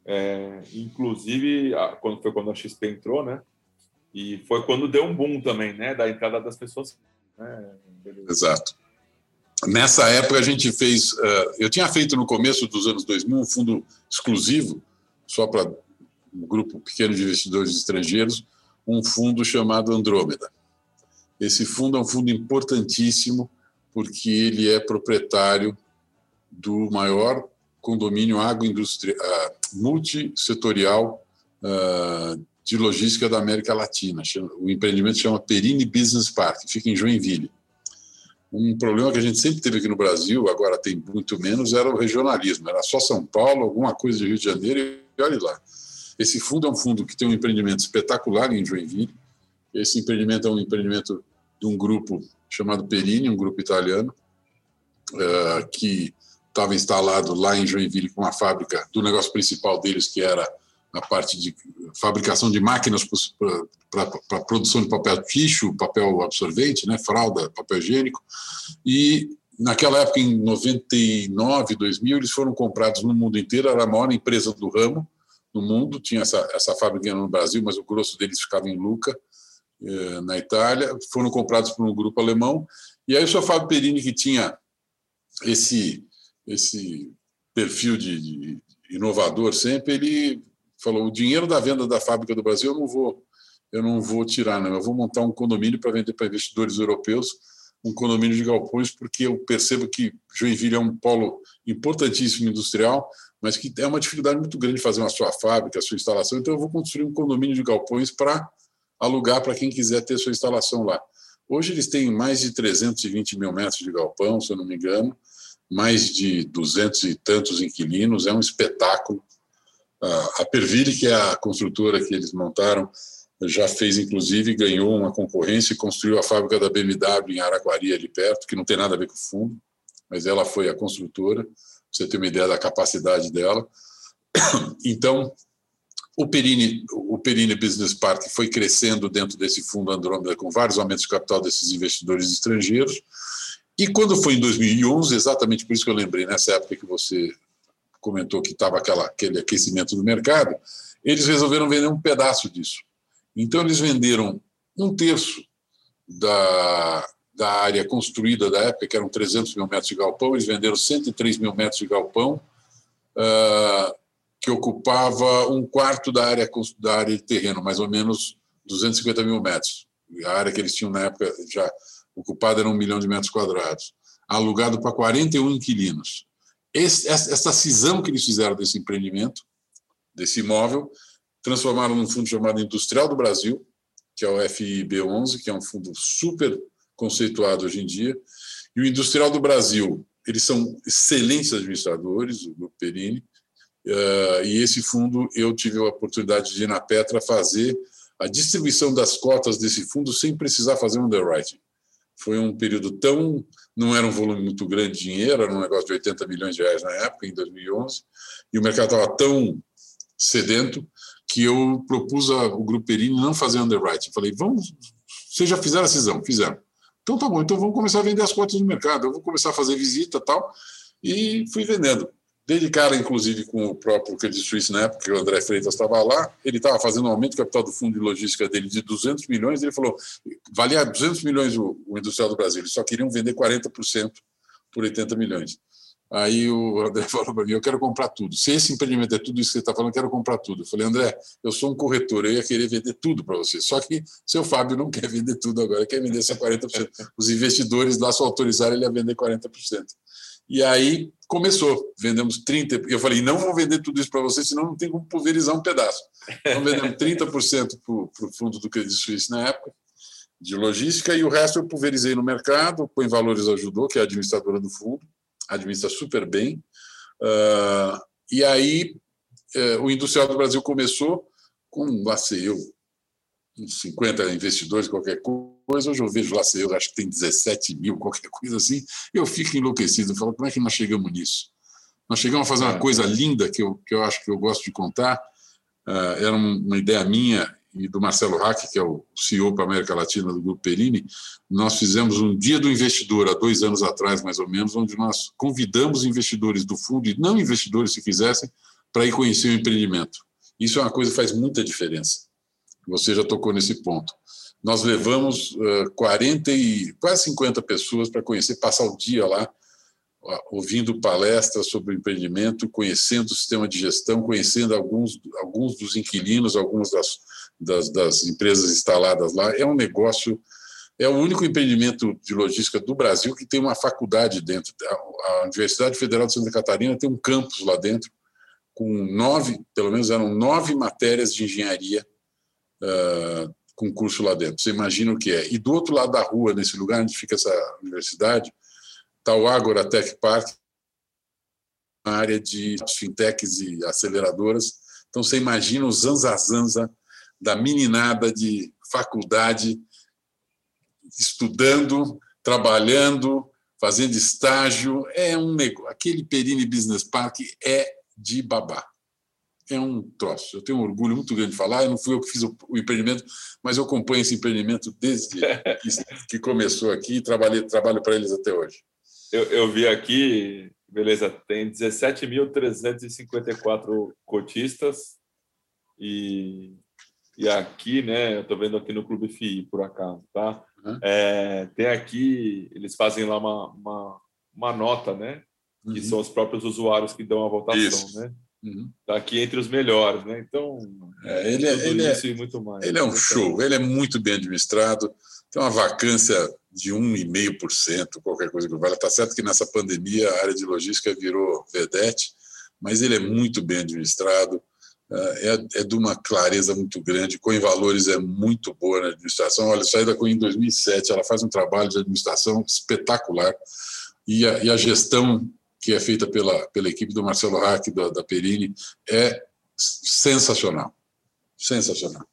é, inclusive quando foi quando a XP entrou né e foi quando deu um boom também né da entrada das pessoas né? exato Nessa época a gente fez, uh, eu tinha feito no começo dos anos 2000 um fundo exclusivo só para um grupo pequeno de investidores estrangeiros, um fundo chamado Andrômeda. Esse fundo é um fundo importantíssimo porque ele é proprietário do maior condomínio agroindustrial uh, multissetorial uh, de logística da América Latina. O empreendimento chama Perini Business Park, fica em Joinville. Um problema que a gente sempre teve aqui no Brasil, agora tem muito menos, era o regionalismo. Era só São Paulo, alguma coisa de Rio de Janeiro e olhe lá. Esse fundo é um fundo que tem um empreendimento espetacular em Joinville. Esse empreendimento é um empreendimento de um grupo chamado Perini, um grupo italiano, uh, que estava instalado lá em Joinville com uma fábrica do negócio principal deles, que era a parte de fabricação de máquinas para produção de papel tixo, papel absorvente, né, fralda, papel higiênico. E naquela época, em 99, 2000, eles foram comprados no mundo inteiro, era a maior empresa do ramo no mundo, tinha essa, essa fábrica no Brasil, mas o grosso deles ficava em Luca, eh, na Itália, foram comprados por um grupo alemão, e aí o seu Fábio Perini, que tinha esse, esse perfil de, de inovador sempre, ele falou: o dinheiro da venda da fábrica do Brasil eu não vou, eu não vou tirar, não. Eu vou montar um condomínio para vender para investidores europeus, um condomínio de galpões, porque eu percebo que Joinville é um polo importantíssimo industrial, mas que é uma dificuldade muito grande fazer uma sua fábrica, a sua instalação. Então eu vou construir um condomínio de galpões para alugar para quem quiser ter sua instalação lá. Hoje eles têm mais de 320 mil metros de galpão, se eu não me engano, mais de 200 e tantos inquilinos, é um espetáculo. A Perville, que é a construtora que eles montaram, já fez, inclusive, ganhou uma concorrência e construiu a fábrica da BMW em Araquari, ali perto, que não tem nada a ver com o fundo, mas ela foi a construtora, para você ter uma ideia da capacidade dela. Então, o Perini, o Perini Business Park foi crescendo dentro desse fundo Andrômeda, com vários aumentos de capital desses investidores estrangeiros, e quando foi em 2011, exatamente por isso que eu lembrei, nessa época que você comentou que estava aquele aquecimento do mercado, eles resolveram vender um pedaço disso. Então, eles venderam um terço da, da área construída da época, que eram 300 mil metros de galpão, eles venderam 103 mil metros de galpão, uh, que ocupava um quarto da área, da área de terreno, mais ou menos 250 mil metros. A área que eles tinham na época já ocupado era um milhão de metros quadrados, alugado para 41 inquilinos. Esse, essa cisão que eles fizeram desse empreendimento, desse imóvel, transformaram num fundo chamado Industrial do Brasil, que é o FIB11, que é um fundo super conceituado hoje em dia. E o Industrial do Brasil, eles são excelentes administradores, o Grupo Perini, uh, e esse fundo eu tive a oportunidade de ir na Petra fazer a distribuição das cotas desse fundo sem precisar fazer underwriting. Foi um período tão. Não era um volume muito grande de dinheiro, era um negócio de 80 milhões de reais na época, em 2011, e o mercado estava tão sedento que eu propus ao Grupo Perini não fazer underwriting. Falei, vamos. Vocês já fizeram a cisão? Fizeram. Então tá bom, então vamos começar a vender as cotas no mercado. Eu vou começar a fazer visita tal. E fui vendendo. Dei de cara, inclusive, com o próprio Credit Suisse na época, que o André Freitas estava lá. Ele estava fazendo um aumento de capital do fundo de logística dele de 200 milhões. Ele falou: valia 200 milhões o, o industrial do Brasil, eles só queriam vender 40% por 80 milhões. Aí o André falou para mim: eu quero comprar tudo. Se esse empreendimento é tudo isso que você está falando, eu quero comprar tudo. Eu falei: André, eu sou um corretor, eu ia querer vender tudo para você. Só que seu Fábio não quer vender tudo agora, quer vender só 40%. Os investidores lá só autorizaram ele a vender 40%. E aí começou, vendemos 30%. Eu falei, não vou vender tudo isso para você, senão não tem como pulverizar um pedaço. Então vendemos 30% para o fundo do Credit Suisse na época, de logística, e o resto eu pulverizei no mercado, Põe Valores ajudou, que é a administradora do fundo, administra super bem. Uh, e aí uh, o Industrial do Brasil começou com, lá sei eu, uns 50 investidores, qualquer coisa. Hoje eu vejo lá, eu acho que tem 17 mil, qualquer coisa assim. Eu fico enlouquecido. Eu falo, como é que nós chegamos nisso? Nós chegamos a fazer uma é. coisa linda que eu, que eu acho que eu gosto de contar. Uh, era uma ideia minha e do Marcelo Hack, que é o CEO para a América Latina do Grupo Perini. Nós fizemos um Dia do Investidor, há dois anos atrás, mais ou menos, onde nós convidamos investidores do fundo, e não investidores, se quisessem, para ir conhecer o empreendimento. Isso é uma coisa que faz muita diferença. Você já tocou nesse ponto. Nós levamos uh, 40 e quase 50 pessoas para conhecer, passar o dia lá, ouvindo palestras sobre empreendimento, conhecendo o sistema de gestão, conhecendo alguns, alguns dos inquilinos, algumas das, das, das empresas instaladas lá. É um negócio, é o único empreendimento de logística do Brasil que tem uma faculdade dentro. A Universidade Federal de Santa Catarina tem um campus lá dentro, com nove, pelo menos eram nove matérias de engenharia uh, com curso lá dentro. Você imagina o que é. E do outro lado da rua, nesse lugar onde fica essa universidade, está o Agora Tech Park, uma área de fintechs e aceleradoras. Então você imagina o zanza-zanza da meninada de faculdade estudando, trabalhando, fazendo estágio. É um negócio. Aquele Perini Business Park é de babá. É um troço. Eu tenho um orgulho muito grande de falar. Eu não fui eu que fiz o, o empreendimento, mas eu acompanho esse empreendimento desde que, que começou aqui e trabalhei, trabalho para eles até hoje. Eu, eu vi aqui, beleza, tem 17.354 cotistas e, e aqui, né, eu estou vendo aqui no Clube FI, por acaso, tá? Uhum. É, tem aqui, eles fazem lá uma, uma, uma nota, né? Que uhum. são os próprios usuários que dão a votação, Isso. né? Uhum. Tá aqui entre os melhores, né? Então, é, ele, é, ele, é, muito mais. ele é um show, ele é muito bem administrado, tem uma vacância de 1,5%, qualquer coisa que vale. Está certo que nessa pandemia a área de logística virou vedete, mas ele é muito bem administrado, é, é de uma clareza muito grande. Com Valores é muito boa na administração. Olha, saí da Coin em 2007, ela faz um trabalho de administração espetacular. E a, e a gestão que é feita pela, pela equipe do Marcelo Hack, da, da Perini, é sensacional. Sensacional.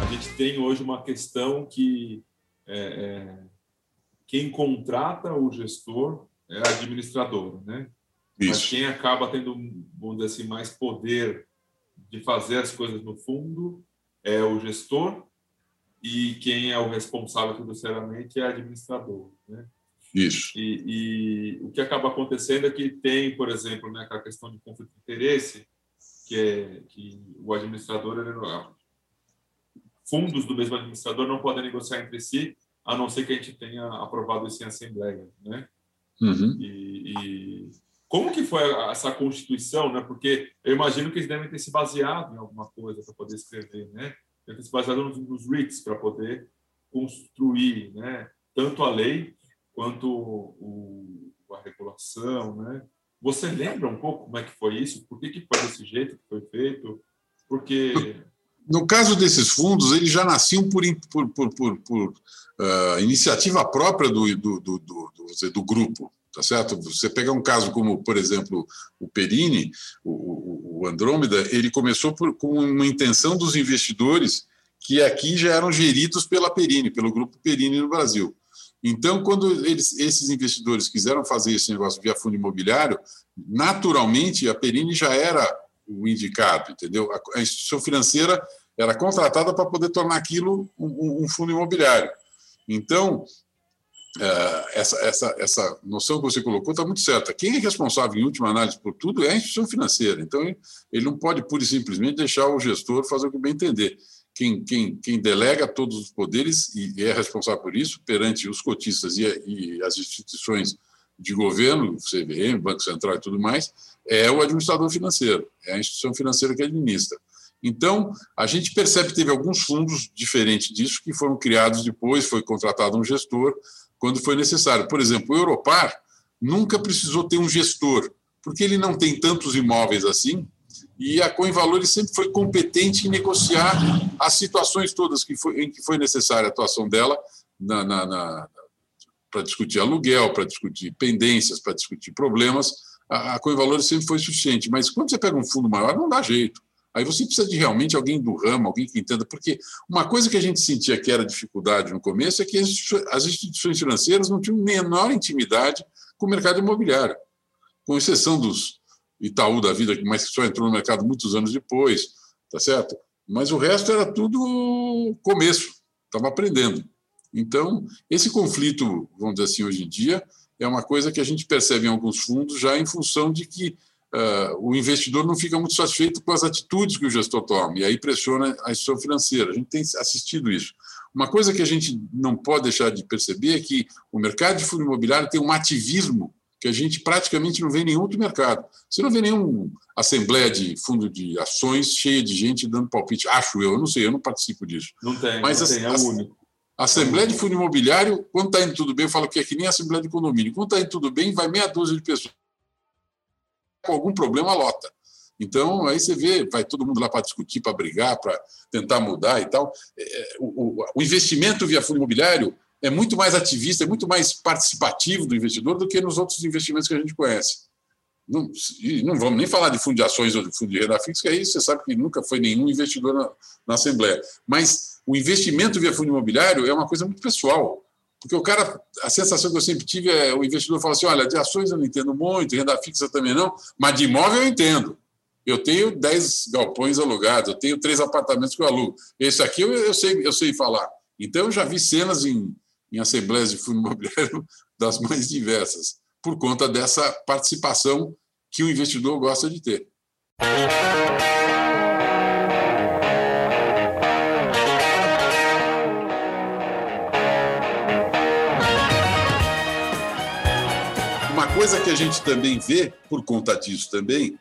A gente tem hoje uma questão que é, é, quem contrata o gestor é a administradora, né? Isso. Mas quem acaba tendo, vamos dizer assim, mais poder de fazer as coisas no fundo é o gestor e quem é o responsável financeiramente é o administrador, né? Isso. E, e, o que acaba acontecendo é que tem, por exemplo, né, aquela questão de conflito de interesse, que é que o administrador, ele não, fundos do mesmo administrador não podem negociar entre si, a não ser que a gente tenha aprovado isso em assembleia, né? Uhum. E, e como que foi essa constituição, né? Porque eu imagino que eles devem ter se baseado em alguma coisa para poder escrever, né? Devem ter se baseado nos, nos RICs para poder construir, né? Tanto a lei quanto o, a regulação, né? Você lembra um pouco como é que foi isso? Por que, que foi desse jeito que foi feito? Porque no caso desses fundos, eles já nasciam por, por, por, por uh, iniciativa própria do, do, do, do, do grupo tá certo? Você pegar um caso como, por exemplo, o Perini, o, o Andrômeda, ele começou por, com uma intenção dos investidores que aqui já eram geridos pela Perini, pelo grupo Perini no Brasil. Então, quando eles, esses investidores quiseram fazer esse negócio via fundo imobiliário, naturalmente a Perini já era o indicado, entendeu? A, a instituição financeira era contratada para poder tornar aquilo um, um fundo imobiliário. Então, essa, essa, essa noção que você colocou está muito certa. Quem é responsável, em última análise, por tudo é a instituição financeira. Então, ele não pode, pura e simplesmente, deixar o gestor fazer o que bem entender. Quem, quem, quem delega todos os poderes e é responsável por isso perante os cotistas e, e as instituições de governo, CVM, Banco Central e tudo mais, é o administrador financeiro, é a instituição financeira que administra. Então, a gente percebe que teve alguns fundos diferentes disso que foram criados depois, foi contratado um gestor, quando foi necessário. Por exemplo, o Europar nunca precisou ter um gestor, porque ele não tem tantos imóveis assim, e a Coinvalores sempre foi competente em negociar as situações todas que foi, em que foi necessária a atuação dela na, na, na para discutir aluguel, para discutir pendências, para discutir problemas. A, a sempre foi suficiente, mas quando você pega um fundo maior, não dá jeito. Aí você precisa de realmente alguém do ramo, alguém que entenda, porque uma coisa que a gente sentia que era dificuldade no começo é que as instituições financeiras não tinham menor intimidade com o mercado imobiliário, com exceção dos Itaú da vida, mas que só entrou no mercado muitos anos depois, tá certo? Mas o resto era tudo começo, estava aprendendo. Então, esse conflito, vamos dizer assim, hoje em dia, é uma coisa que a gente percebe em alguns fundos já em função de que uh, o investidor não fica muito satisfeito com as atitudes que o gestor toma, e aí pressiona a instituição financeira. A gente tem assistido isso. Uma coisa que a gente não pode deixar de perceber é que o mercado de fundo imobiliário tem um ativismo que a gente praticamente não vê em nenhum outro mercado. Você não vê nenhuma assembleia de fundo de ações cheia de gente dando palpite. Acho eu, eu não sei, eu não participo disso. Não tem, Mas não tem, é único. A Assembleia de Fundo Imobiliário, quando está indo tudo bem, eu falo que é que nem a Assembleia de Condomínio. Quando está indo tudo bem, vai meia dúzia de pessoas com algum problema, lota. Então, aí você vê, vai todo mundo lá para discutir, para brigar, para tentar mudar e tal. É, o, o, investimento via fundo imobiliário é muito mais ativista, é muito mais participativo do investidor do que nos outros investimentos que a gente conhece. Não, não vamos nem falar de fundo de ações ou de fundo de renda fixa, que aí você sabe que nunca foi nenhum investidor na, na Assembleia. Mas o investimento via fundo imobiliário é uma coisa muito pessoal. Porque o cara, a sensação que eu sempre tive é o investidor fala assim: olha, de ações eu não entendo muito, renda fixa também não, mas de imóvel eu entendo. Eu tenho 10 galpões alugados, eu tenho três apartamentos que eu alugo. Esse aqui eu, eu, sei, eu sei falar. Então, eu já vi cenas em, em assembleias de fundo imobiliário das mais diversas, por conta dessa participação que o investidor gosta de ter. Coisa que a gente também vê, por conta disso também,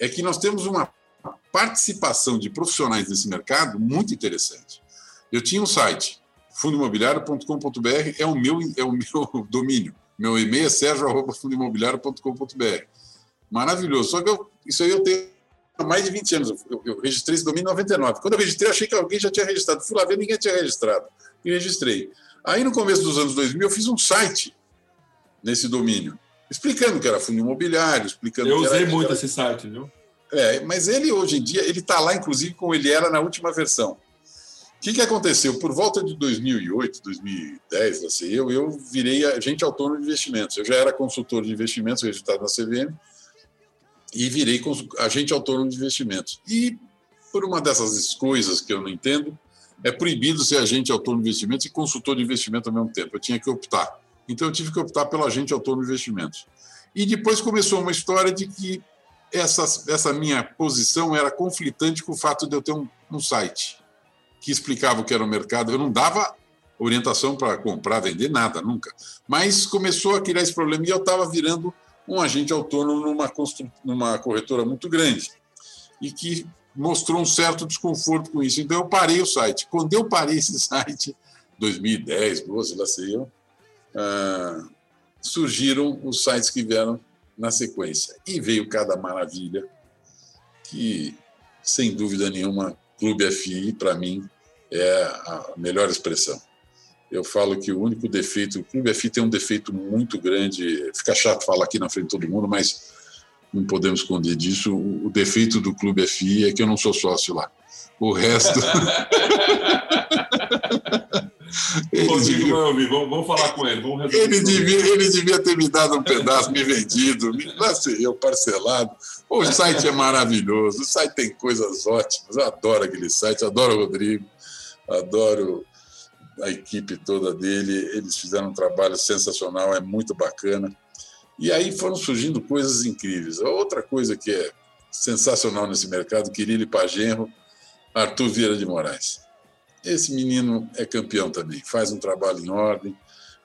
é que nós temos uma participação de profissionais nesse mercado muito interessante. Eu tinha um site, fundoimobiliário.com.br, é o meu, é o meu domínio. Meu e-mail é sergio.fundoimobiliário.com.br. Maravilhoso. Só que eu, isso aí eu tenho há mais de 20 anos. Eu, eu, registrei esse domínio em 99. Quando eu registrei, achei que alguém já tinha registrado. Fui lá ver, ninguém tinha registrado. E registrei. Aí, no começo dos anos 2000, eu fiz um site nesse domínio explicando que era fundo imobiliário, explicando. Eu usei era, muito era... esse site, viu? É, mas ele hoje em dia ele está lá, inclusive, como ele era na última versão. O que, que aconteceu? Por volta de 2008, 2010, assim, eu, eu virei agente autônomo de investimentos. Eu já era consultor de investimentos registrado na CVM e virei agente autônomo de investimentos. E por uma dessas coisas que eu não entendo, é proibido ser agente autônomo de investimentos e consultor de investimento ao mesmo tempo. Eu tinha que optar. Então eu tive que optar pelo agente autônomo de investimentos. E depois começou uma história de que essa, essa minha posição era conflitante com o fato de eu ter um, um site que explicava o que era o mercado. Eu não dava orientação para comprar, vender, nada, nunca. Mas começou a criar esse problema e eu estava virando um agente autônomo numa, numa corretora muito grande e que mostrou um certo desconforto com isso. Então eu parei o site. Quando eu parei esse site, 2010, 12, lá sei eu, ah, surgiram os sites que vieram na sequência. E veio cada maravilha, que, sem dúvida nenhuma, Clube FI, para mim, é a melhor expressão. Eu falo que o único defeito, o Clube FI tem um defeito muito grande, fica chato falar aqui na frente de todo mundo, mas não podemos esconder disso. O defeito do Clube FI é que eu não sou sócio lá. O resto. Ouvir, vamos, vamos, falar com ele. Vamos ele, devia, ele devia ter me dado um pedaço, me vendido, me, eu parcelado. O site é maravilhoso, o site tem coisas ótimas. Eu adoro aquele site, adoro o Rodrigo, adoro a equipe toda dele. Eles fizeram um trabalho sensacional, é muito bacana. E aí foram surgindo coisas incríveis. Outra coisa que é sensacional nesse mercado, Quirille Pagenro, Arthur Vieira de Moraes. Esse menino é campeão também, faz um trabalho em ordem,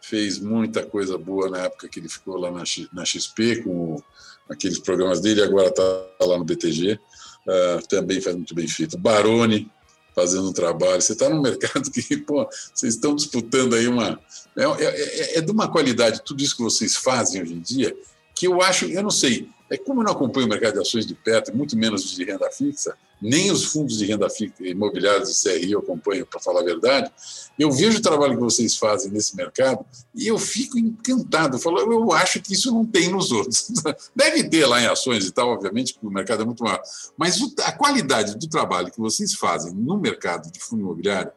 fez muita coisa boa na época que ele ficou lá na, XP com aqueles programas dele, agora está lá no BTG, uh, ah, também faz muito bem feito. Baroni fazendo um trabalho, você está num mercado que, pô, vocês estão disputando aí uma. É, é, é, é de uma qualidade tudo isso que vocês fazem hoje em dia, que eu acho, eu não sei, é como eu não acompanho o mercado de ações de perto, muito menos de renda fixa, nem os fundos de renda fixa, imobiliários de CRI eu acompanho, para falar a verdade, eu vejo o trabalho que vocês fazem nesse mercado e eu fico encantado. Eu, falo, eu acho que isso não tem nos outros. Deve ter lá em ações e tal, obviamente, porque o mercado é muito maior. Mas a qualidade do trabalho que vocês fazem no mercado de fundo imobiliário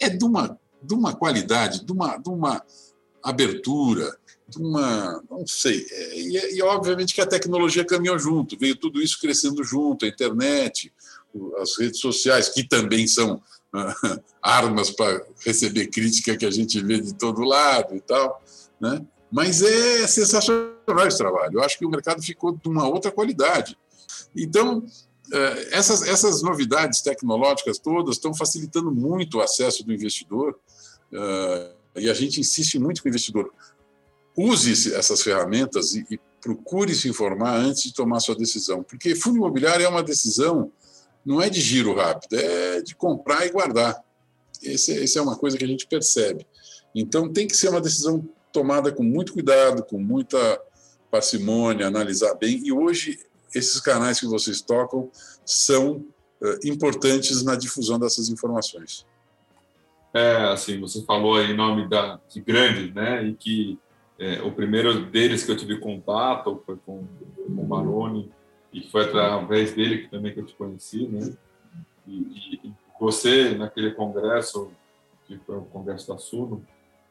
é de uma, de uma qualidade, de uma, de uma abertura, uma. não sei. É, e, e, obviamente que a tecnologia caminhou junto, veio tudo isso crescendo junto, a internet, as redes sociais, que também são uh, armas para receber crítica que a gente vê de todo lado e tal, né? Mas é sensacional esse trabalho. Eu acho que o mercado ficou de uma outra qualidade. Então, uh, essas, essas novidades tecnológicas todas estão facilitando muito o acesso do investidor. Uh, e a gente insiste muito que o investidor use essas ferramentas e, e procure se informar antes de tomar sua decisão. Porque fundo imobiliário é uma decisão não é de giro rápido, é de comprar e guardar. Esse, esse é uma coisa que a gente percebe. Então, tem que ser uma decisão tomada com muito cuidado, com muita parcimônia, analisar bem. E hoje, esses canais que vocês tocam são uh, importantes na difusão dessas informações. É, assim, você falou em nome da, de grandes, né? E que é, o primeiro deles que eu tive contato foi com, com o Maroni, e foi através dele que também que eu te conheci, né? E, e, você, naquele congresso, que foi o congresso da Suno,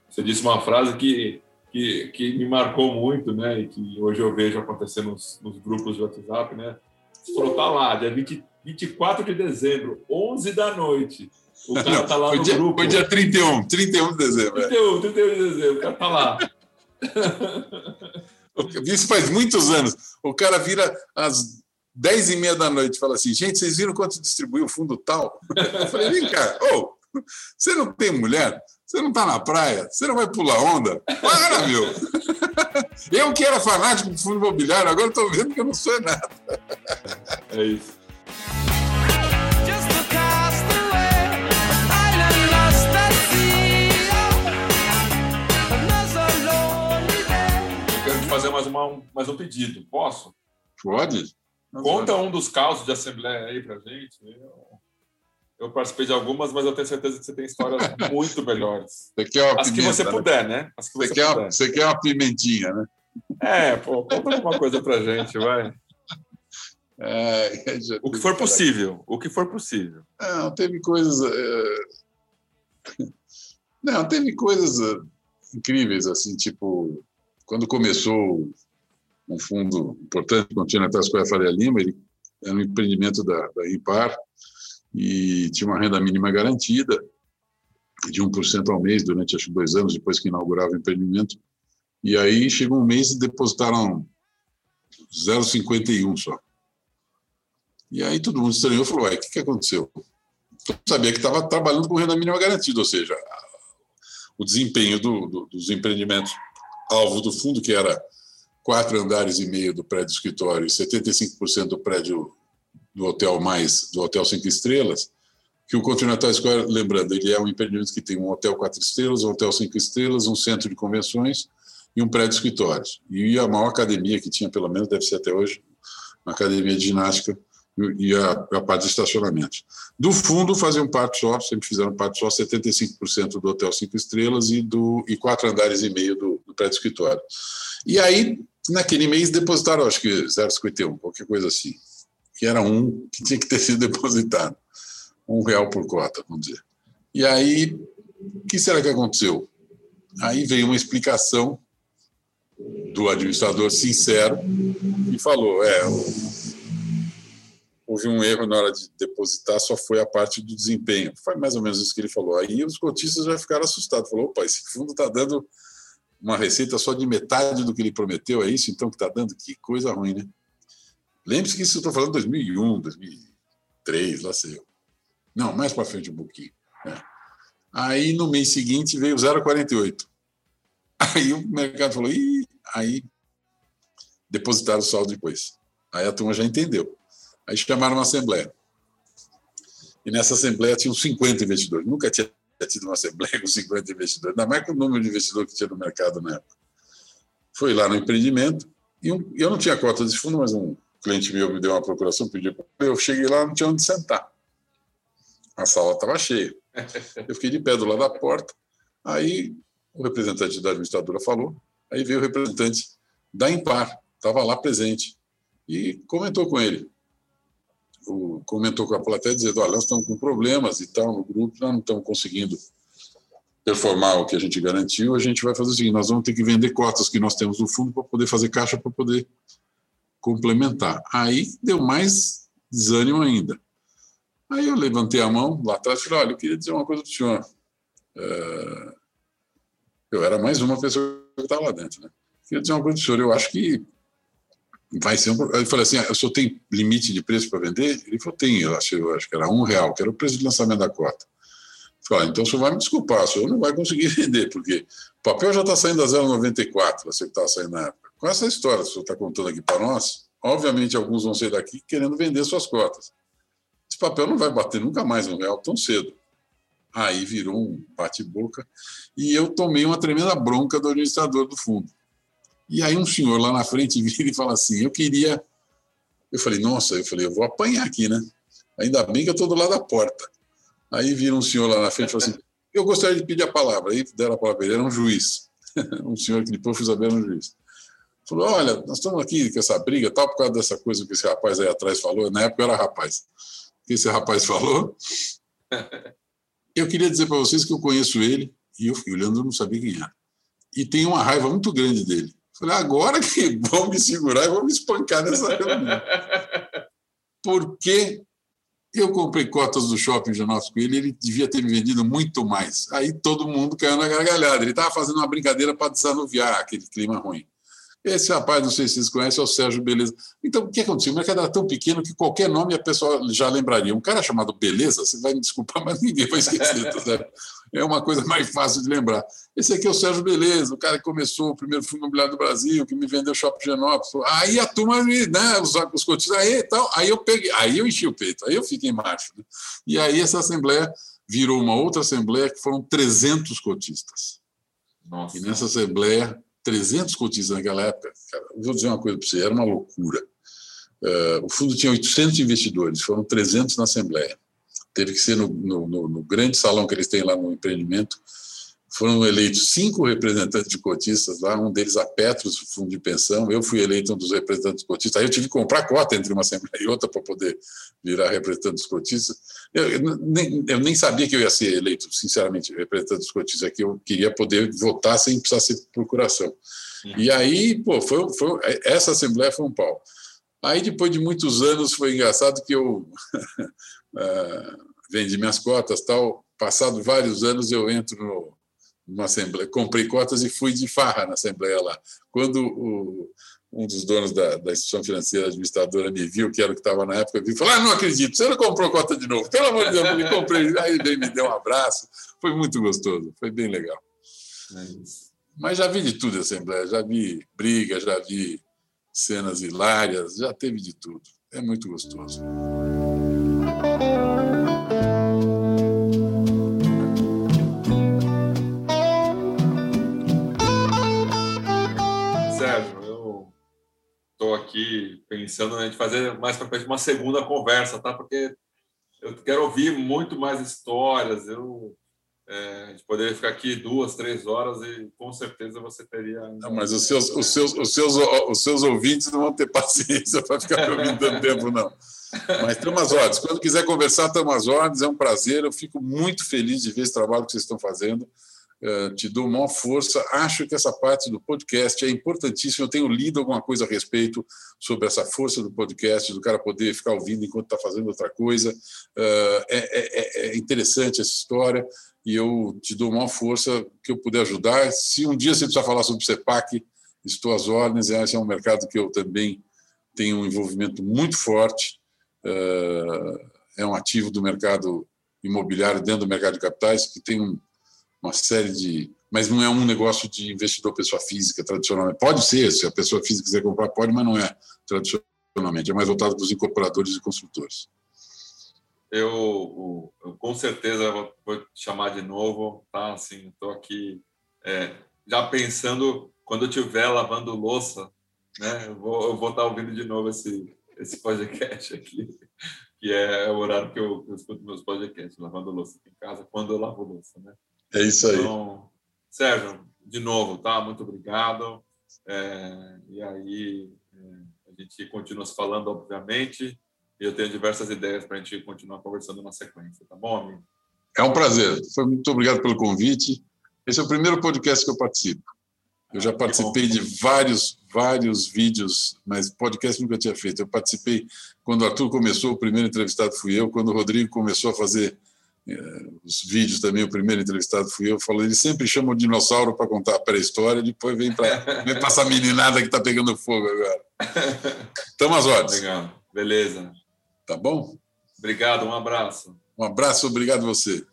você disse uma frase que, que, que me marcou muito, né? E que hoje eu vejo acontecer nos, nos grupos de WhatsApp, né? Você falou, tá lá, dia 20, 24 de dezembro, 11 da noite. O cara Não, tá lá no dia, grupo. Foi dia 31, 31 de dezembro. 31, 31 de dezembro, o cara tá lá. Isso faz muitos anos. O cara vira às 10 e meia da noite e fala assim: gente, vocês viram quanto distribuiu o fundo tal? Eu falei: vem cá, oh, você não tem mulher? Você não está na praia? Você não vai pular onda? Para, meu! Eu que era fanático de fundo imobiliário, agora estou vendo que eu não sou nada. É isso. Uma, mais um pedido. Posso? Pode. Conta um dos causos de assembleia aí pra gente. Eu, eu, participei de algumas, mas eu tenho certeza que você tem histórias muito melhores. Você quer uma As pimenta, que você né? puder, né? As que você, você, quer puder. Uma, você quer uma pimentinha, né? É, pô, conta alguma coisa pra gente, vai. É, o que for possível, o que for possível. Não, teve coisas. É... Não, teve coisas é, incríveis, assim, tipo, quando começou um fundo importante, Continental Square Faria Lima, ele era um empreendimento da, da IPAR e tinha uma renda mínima garantida de 1% ao mês durante, acho dois anos depois que inaugurava o empreendimento. E aí chegou um mês e depositaram 0,51 só. E aí todo mundo estranhou e falou, ué, o que, que aconteceu? Eu sabia que estava trabalhando com renda mínima garantida, ou seja, o desempenho do, do, dos empreendimentos alvo do fundo, que era quatro andares e meio do prédio escritório e 75% do prédio do hotel mais do hotel cinco estrelas, que o Continental Square, lembrando, ele é um empreendimento que tem um hotel quatro estrelas, um hotel cinco estrelas, um centro de convenções e um prédio de escritórios. E a maior academia que tinha, pelo menos deve ser até hoje, uma academia de ginástica e a, a parte de estacionamento. Do fundo faziam parte só, sempre fizeram parte só, 75% do hotel cinco estrelas e do e quatro andares e meio do, do prédio escritório. E aí, naquele mês, depositaram, acho que 0,51, qualquer coisa assim, que era um que tinha que ter sido depositado. Um real por cota, vamos dizer. E aí, o que será que aconteceu? Aí veio uma explicação do administrador sincero e falou: é, houve um erro na hora de depositar, só foi a parte do desempenho. Foi mais ou menos isso que ele falou. Aí os cotistas já ficaram assustados. Falou, opa, esse fundo está dando uma receita só de metade do que ele prometeu, é isso então que está dando? Que coisa ruim, né? Lembre-se que isso eu estou falando de 2001, 2003, lá sei eu. Não, mais para frente um pouquinho. Né? Aí, no mês seguinte, veio 0,48. Aí o mercado falou, Ih! aí depositaram o saldo depois. Aí a turma já entendeu. Aí chamaram uma assembleia. E nessa assembleia tinham 50 investidores. Nunca tinha tido uma assembleia com 50 investidores, ainda mais com o número de investidores que tinha no mercado na época. Foi lá no empreendimento, e eu não tinha cota desse fundo, mas um cliente meu me deu uma procuração, pediu para eu cheguei lá, não tinha onde sentar. A sala estava cheia. Eu fiquei de pé do lado da porta. Aí o representante da administradora falou, aí veio o representante da Impar, estava lá presente, e comentou com ele comentou com a plateia dizendo: olha, nós estamos com problemas e tal no grupo, nós não estamos conseguindo performar o que a gente garantiu, a gente vai fazer o seguinte: nós vamos ter que vender cotas que nós temos no fundo para poder fazer caixa para poder complementar. Aí deu mais desânimo ainda. Aí eu levantei a mão lá atrás e falei: olha, eu queria dizer uma coisa para o senhor. É... Eu era mais uma pessoa que estava lá dentro, né? Queria dizer uma coisa para o senhor. Eu acho que vai ser um. Ele falou assim: ah, o senhor tem limite de preço para vender? Ele falou: tem, eu acho, eu acho que era um real, que era o preço de lançamento da cota. Eu falei: ah, então o senhor vai me desculpar, o senhor não vai conseguir vender, porque o papel já está saindo a 0,94, você estava saindo na época. Com essa história que o senhor está contando aqui para nós, obviamente alguns vão sair daqui querendo vender suas cotas. Esse papel não vai bater nunca mais um real tão cedo. Aí virou um bate-boca e eu tomei uma tremenda bronca do administrador do fundo. E aí um senhor lá na frente vira e fala assim: Eu queria. Eu falei: Nossa, eu falei: Eu vou apanhar aqui, né? Ainda bem que eu estou do lado da porta. Aí vira um senhor lá na frente e fala assim: Eu gostaria de pedir a palavra. Aí deram a palavra, ele era um juiz. um senhor que depois fui saber era um juiz. Falou: Olha, nós estamos aqui com essa briga, tal, por causa dessa coisa que esse rapaz aí atrás falou. Na época era rapaz. Que esse rapaz falou? Eu queria dizer para vocês que eu conheço ele e eu fiquei olhando, eu não sabia quem era. E tenho uma raiva muito grande dele. Falei, agora que vão me segurar e vão me espancar nessa reunião. Porque eu comprei cotas do shopping Janópolis com ele, ele devia ter me vendido muito mais. Aí todo mundo caiu na gargalhada. Ele estava fazendo uma brincadeira para desanuviar aquele clima ruim. Esse rapaz, não sei se vocês conhecem, é o Sérgio Beleza. Então, o que aconteceu? O mercado era tão pequeno que qualquer nome a pessoa já lembraria. Um cara chamado Beleza, você vai me desculpar, mas ninguém vai esquecer, tá certo? É uma coisa mais fácil de lembrar. Esse aqui é o Sérgio Beleza, o cara que começou o primeiro fundo imobiliário do Brasil, que me vendeu Shopping Genópolis. Aí a turma, né, os, os cotistas, aí tal, aí eu peguei, aí eu enchi o peito, aí eu fiquei macho. Né? E aí essa assembleia virou uma outra assembleia que foram 300 cotistas. Nossa. E nessa assembleia 300 cotistas naquela época, cara, vou dizer uma coisa para você, era uma loucura. Uh, o fundo tinha 800 investidores, foram 300 na Assembleia. Teve que ser no, no, no, grande salão que eles têm lá no empreendimento, foram eleitos cinco representantes de cotistas lá, um deles a Petros, fundo de pensão. Eu fui eleito um dos representantes cotistas. Aí eu tive que comprar cota entre uma assembleia e outra para poder virar representante dos cotistas. Eu, eu, nem, eu, nem, sabia que eu ia ser eleito, sinceramente, representante dos cotistas aqui. Eu queria poder votar sem precisar ser procuração. Uhum. E aí, pô, foi, foi, essa assembleia foi um pau. Aí, depois de muitos anos, foi engraçado que eu uh, vendi minhas cotas tal. Passado vários anos, eu entro no, numa assembleia, comprei cotas e fui de farra na assembleia lá. Quando o, um dos donos da, da, instituição financeira administradora me viu, que era o que estava na época, e falou: Ah, não acredito, você não comprou cota de novo. Pelo amor de Deus, eu comprei. Aí ele me deu um abraço, foi muito gostoso, foi bem legal. É Mas já vi de tudo a Assembleia, já vi briga, já vi cenas hilárias, já teve de tudo. É muito gostoso. Estou aqui pensando em fazer mais para frente uma segunda conversa, tá? Porque eu quero ouvir muito mais histórias. Eu é, a gente poderia ficar aqui duas, três horas e com certeza você teria. Não, mas os seus, os, seus, os, seus, os seus ouvintes não vão ter paciência para ficar me ouvindo tanto tempo, não. Mas estamos às ordens. Quando quiser conversar, estamos às ordens. É um prazer. Eu fico muito feliz de ver esse trabalho que vocês estão fazendo. Eh, te dou maior força. Acho que essa parte do podcast é importantíssima. Eu tenho lido alguma coisa a respeito sobre essa força do podcast, do cara poder ficar ouvindo enquanto está fazendo outra coisa. Eh, é, é, é, interessante essa história e eu te dou maior força que eu puder ajudar. Se um dia você precisar falar sobre o CEPAC, estou às ordens. Esse é um mercado que eu também tenho um envolvimento muito forte. Eh, é um ativo do mercado imobiliário dentro do mercado de capitais que tem um uma série de. Mas não é um negócio de investidor pessoa física tradicionalmente. Pode ser, se a pessoa física quiser comprar, pode, mas não é tradicionalmente. É mais voltado para os incorporadores e construtores. Eu, eu, com certeza vou te chamar de novo, tá? Assim, estou aqui é, já pensando quando eu estiver lavando louça, né? Eu vou, eu vou estar ouvindo de novo esse esse podcast aqui, que é o horário que eu, eu escuto meus podcasts, lavando louça aqui em casa, quando eu lavo louça, né? É isso aí. Então, Sérgio, de novo, tá? Muito obrigado. É, e aí é, a gente continua se falando, obviamente. E eu tenho diversas ideias para a gente continuar conversando na sequência, tá bom, amigo? É um prazer. Foi muito obrigado pelo convite. Esse é o primeiro podcast que eu participo. Eu já ah, participei de vários, vários vídeos, mas podcast nunca tinha feito. Eu participei quando o Arthur começou, o primeiro entrevistado fui eu. Quando o Rodrigo começou a fazer os vídeos também, o primeiro entrevistado fui eu, falou, ele sempre chama o dinossauro para contar a pré-história, depois vem para vem essa meninada que está pegando fogo agora. Estamos às ordens. Legal, beleza. Tá bom? Obrigado, um abraço. Um abraço, obrigado a você.